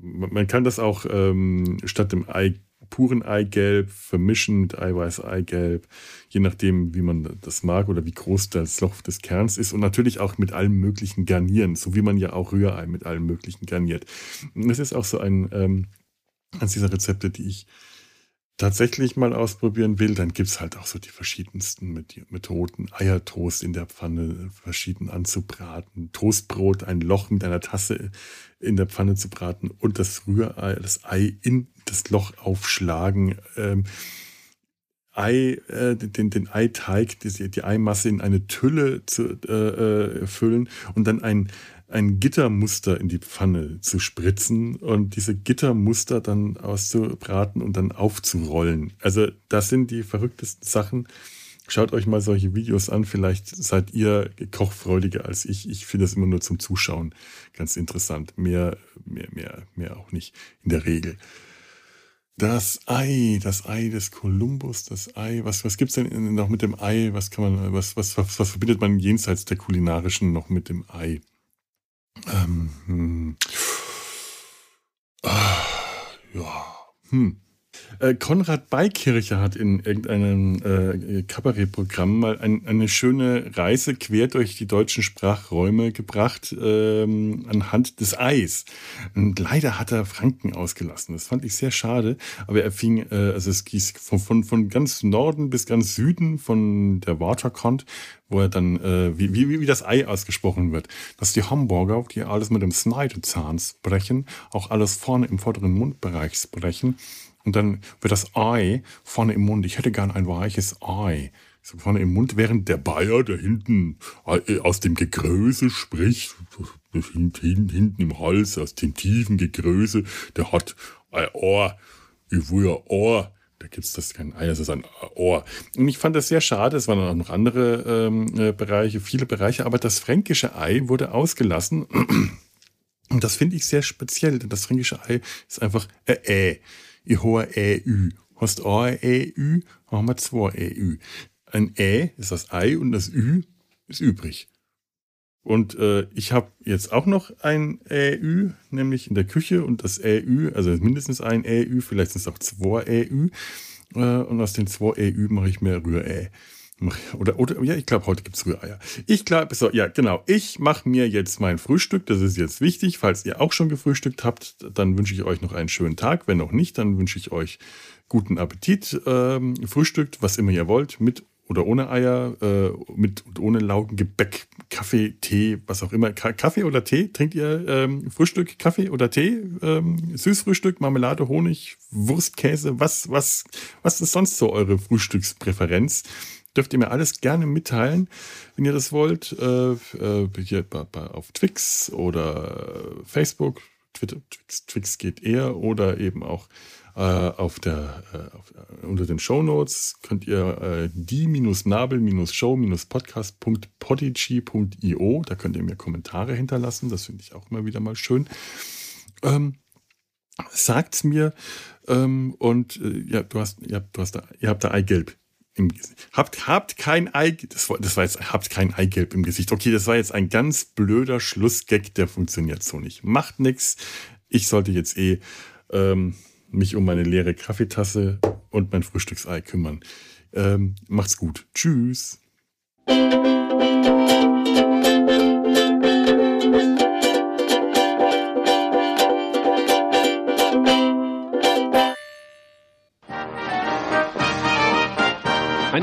man kann das auch ähm, statt dem Ei puren Eigelb vermischen mit Eiweiß-Eigelb, je nachdem, wie man das mag oder wie groß das Loch des Kerns ist und natürlich auch mit allem möglichen garnieren, so wie man ja auch Rührei mit allem möglichen garniert. das ist auch so ein, ähm, eines dieser Rezepte, die ich tatsächlich mal ausprobieren will, dann gibt es halt auch so die verschiedensten Methoden. Eiertoast in der Pfanne verschieden anzubraten, Toastbrot, ein Loch mit einer Tasse in der Pfanne zu braten und das Rührei, das Ei in das Loch aufschlagen. Ähm, Ei, äh, den, den Eiteig, die, die Eimasse in eine Tülle zu äh, äh füllen und dann ein ein Gittermuster in die Pfanne zu spritzen und diese Gittermuster dann auszubraten und dann aufzurollen. Also das sind die verrücktesten Sachen. Schaut euch mal solche Videos an. Vielleicht seid ihr kochfreudiger als ich. Ich finde das immer nur zum Zuschauen ganz interessant. Mehr, mehr, mehr, mehr auch nicht in der Regel. Das Ei, das Ei des Kolumbus, das Ei. Was, was gibt's denn noch mit dem Ei? Was kann man, was, was, was, was verbindet man jenseits der kulinarischen noch mit dem Ei? Ähm, hm. ah, ja. Hm. Äh, Konrad Beikircher hat in irgendeinem äh, Kabarettprogramm mal ein, eine schöne Reise quer durch die deutschen Sprachräume gebracht ähm, anhand des Eis. Und leider hat er Franken ausgelassen. Das fand ich sehr schade. Aber er fing, äh, also es gieß von, von, von ganz Norden bis ganz Süden von der Waterkont, wo er dann, äh, wie, wie, wie das Ei ausgesprochen wird, dass die Hamburger, die alles mit dem Schneidezahn sprechen, auch alles vorne im vorderen Mundbereich sprechen. Und dann wird das Ei vorne im Mund. Ich hätte gern ein weiches Ei. So vorne im Mund, während der Bayer, der hinten äh, aus dem Gegröße spricht, hinten, hinten im Hals, aus dem tiefen Gegröße, der hat ein Ohr, ich will ein Ohr. Da gibt's das kein Ei, das ist ein Ohr. Und ich fand das sehr schade. Es waren auch noch andere ähm, äh, Bereiche, viele Bereiche, aber das fränkische Ei wurde ausgelassen. Und das finde ich sehr speziell, denn das fränkische Ei ist einfach äh, äh ich habe ein EU. Hast ein EU, haben wir zwei EU. Ein Ä ist das Ei und das Ü ist übrig. Und äh, ich habe jetzt auch noch ein EU, nämlich in der Küche und das EU, also mindestens ein EU, vielleicht sind es auch zwei EU. Äh, und aus den zwei EU mache ich mehr Rührei. Oder, oder ja, ich glaube, heute gibt es Rühreier. Ich glaube, so, ja, genau. Ich mache mir jetzt mein Frühstück. Das ist jetzt wichtig. Falls ihr auch schon gefrühstückt habt, dann wünsche ich euch noch einen schönen Tag. Wenn noch nicht, dann wünsche ich euch guten Appetit. Ähm, frühstückt, was immer ihr wollt, mit oder ohne Eier, äh, mit und ohne Laugen, Gebäck, Kaffee, Tee, was auch immer. Ka Kaffee oder Tee? Trinkt ihr ähm, Frühstück, Kaffee oder Tee? Ähm, Süßfrühstück, Marmelade, Honig, Wurst, Käse? Was, was, was ist sonst so eure Frühstückspräferenz? Dürft ihr mir alles gerne mitteilen, wenn ihr das wollt. Äh, äh, hier auf Twix oder Facebook. Twitter, Twix, Twix geht eher oder eben auch äh, auf der, äh, auf, äh, unter den Show Notes könnt ihr äh, die-nabel-show-podcast.podigy.io, da könnt ihr mir Kommentare hinterlassen, das finde ich auch immer wieder mal schön. Ähm, sagt's mir ähm, und ja, du hast, habt, du hast da, ihr habt da Eigelb im. Habt, habt kein Ei, das das war jetzt, habt kein Eigelb im Gesicht. Okay, das war jetzt ein ganz blöder Schlussgag, der funktioniert so nicht. Macht nichts. Ich sollte jetzt eh ähm, mich um meine leere Kaffeetasse und mein Frühstücksei kümmern. Ähm, macht's gut. Tschüss.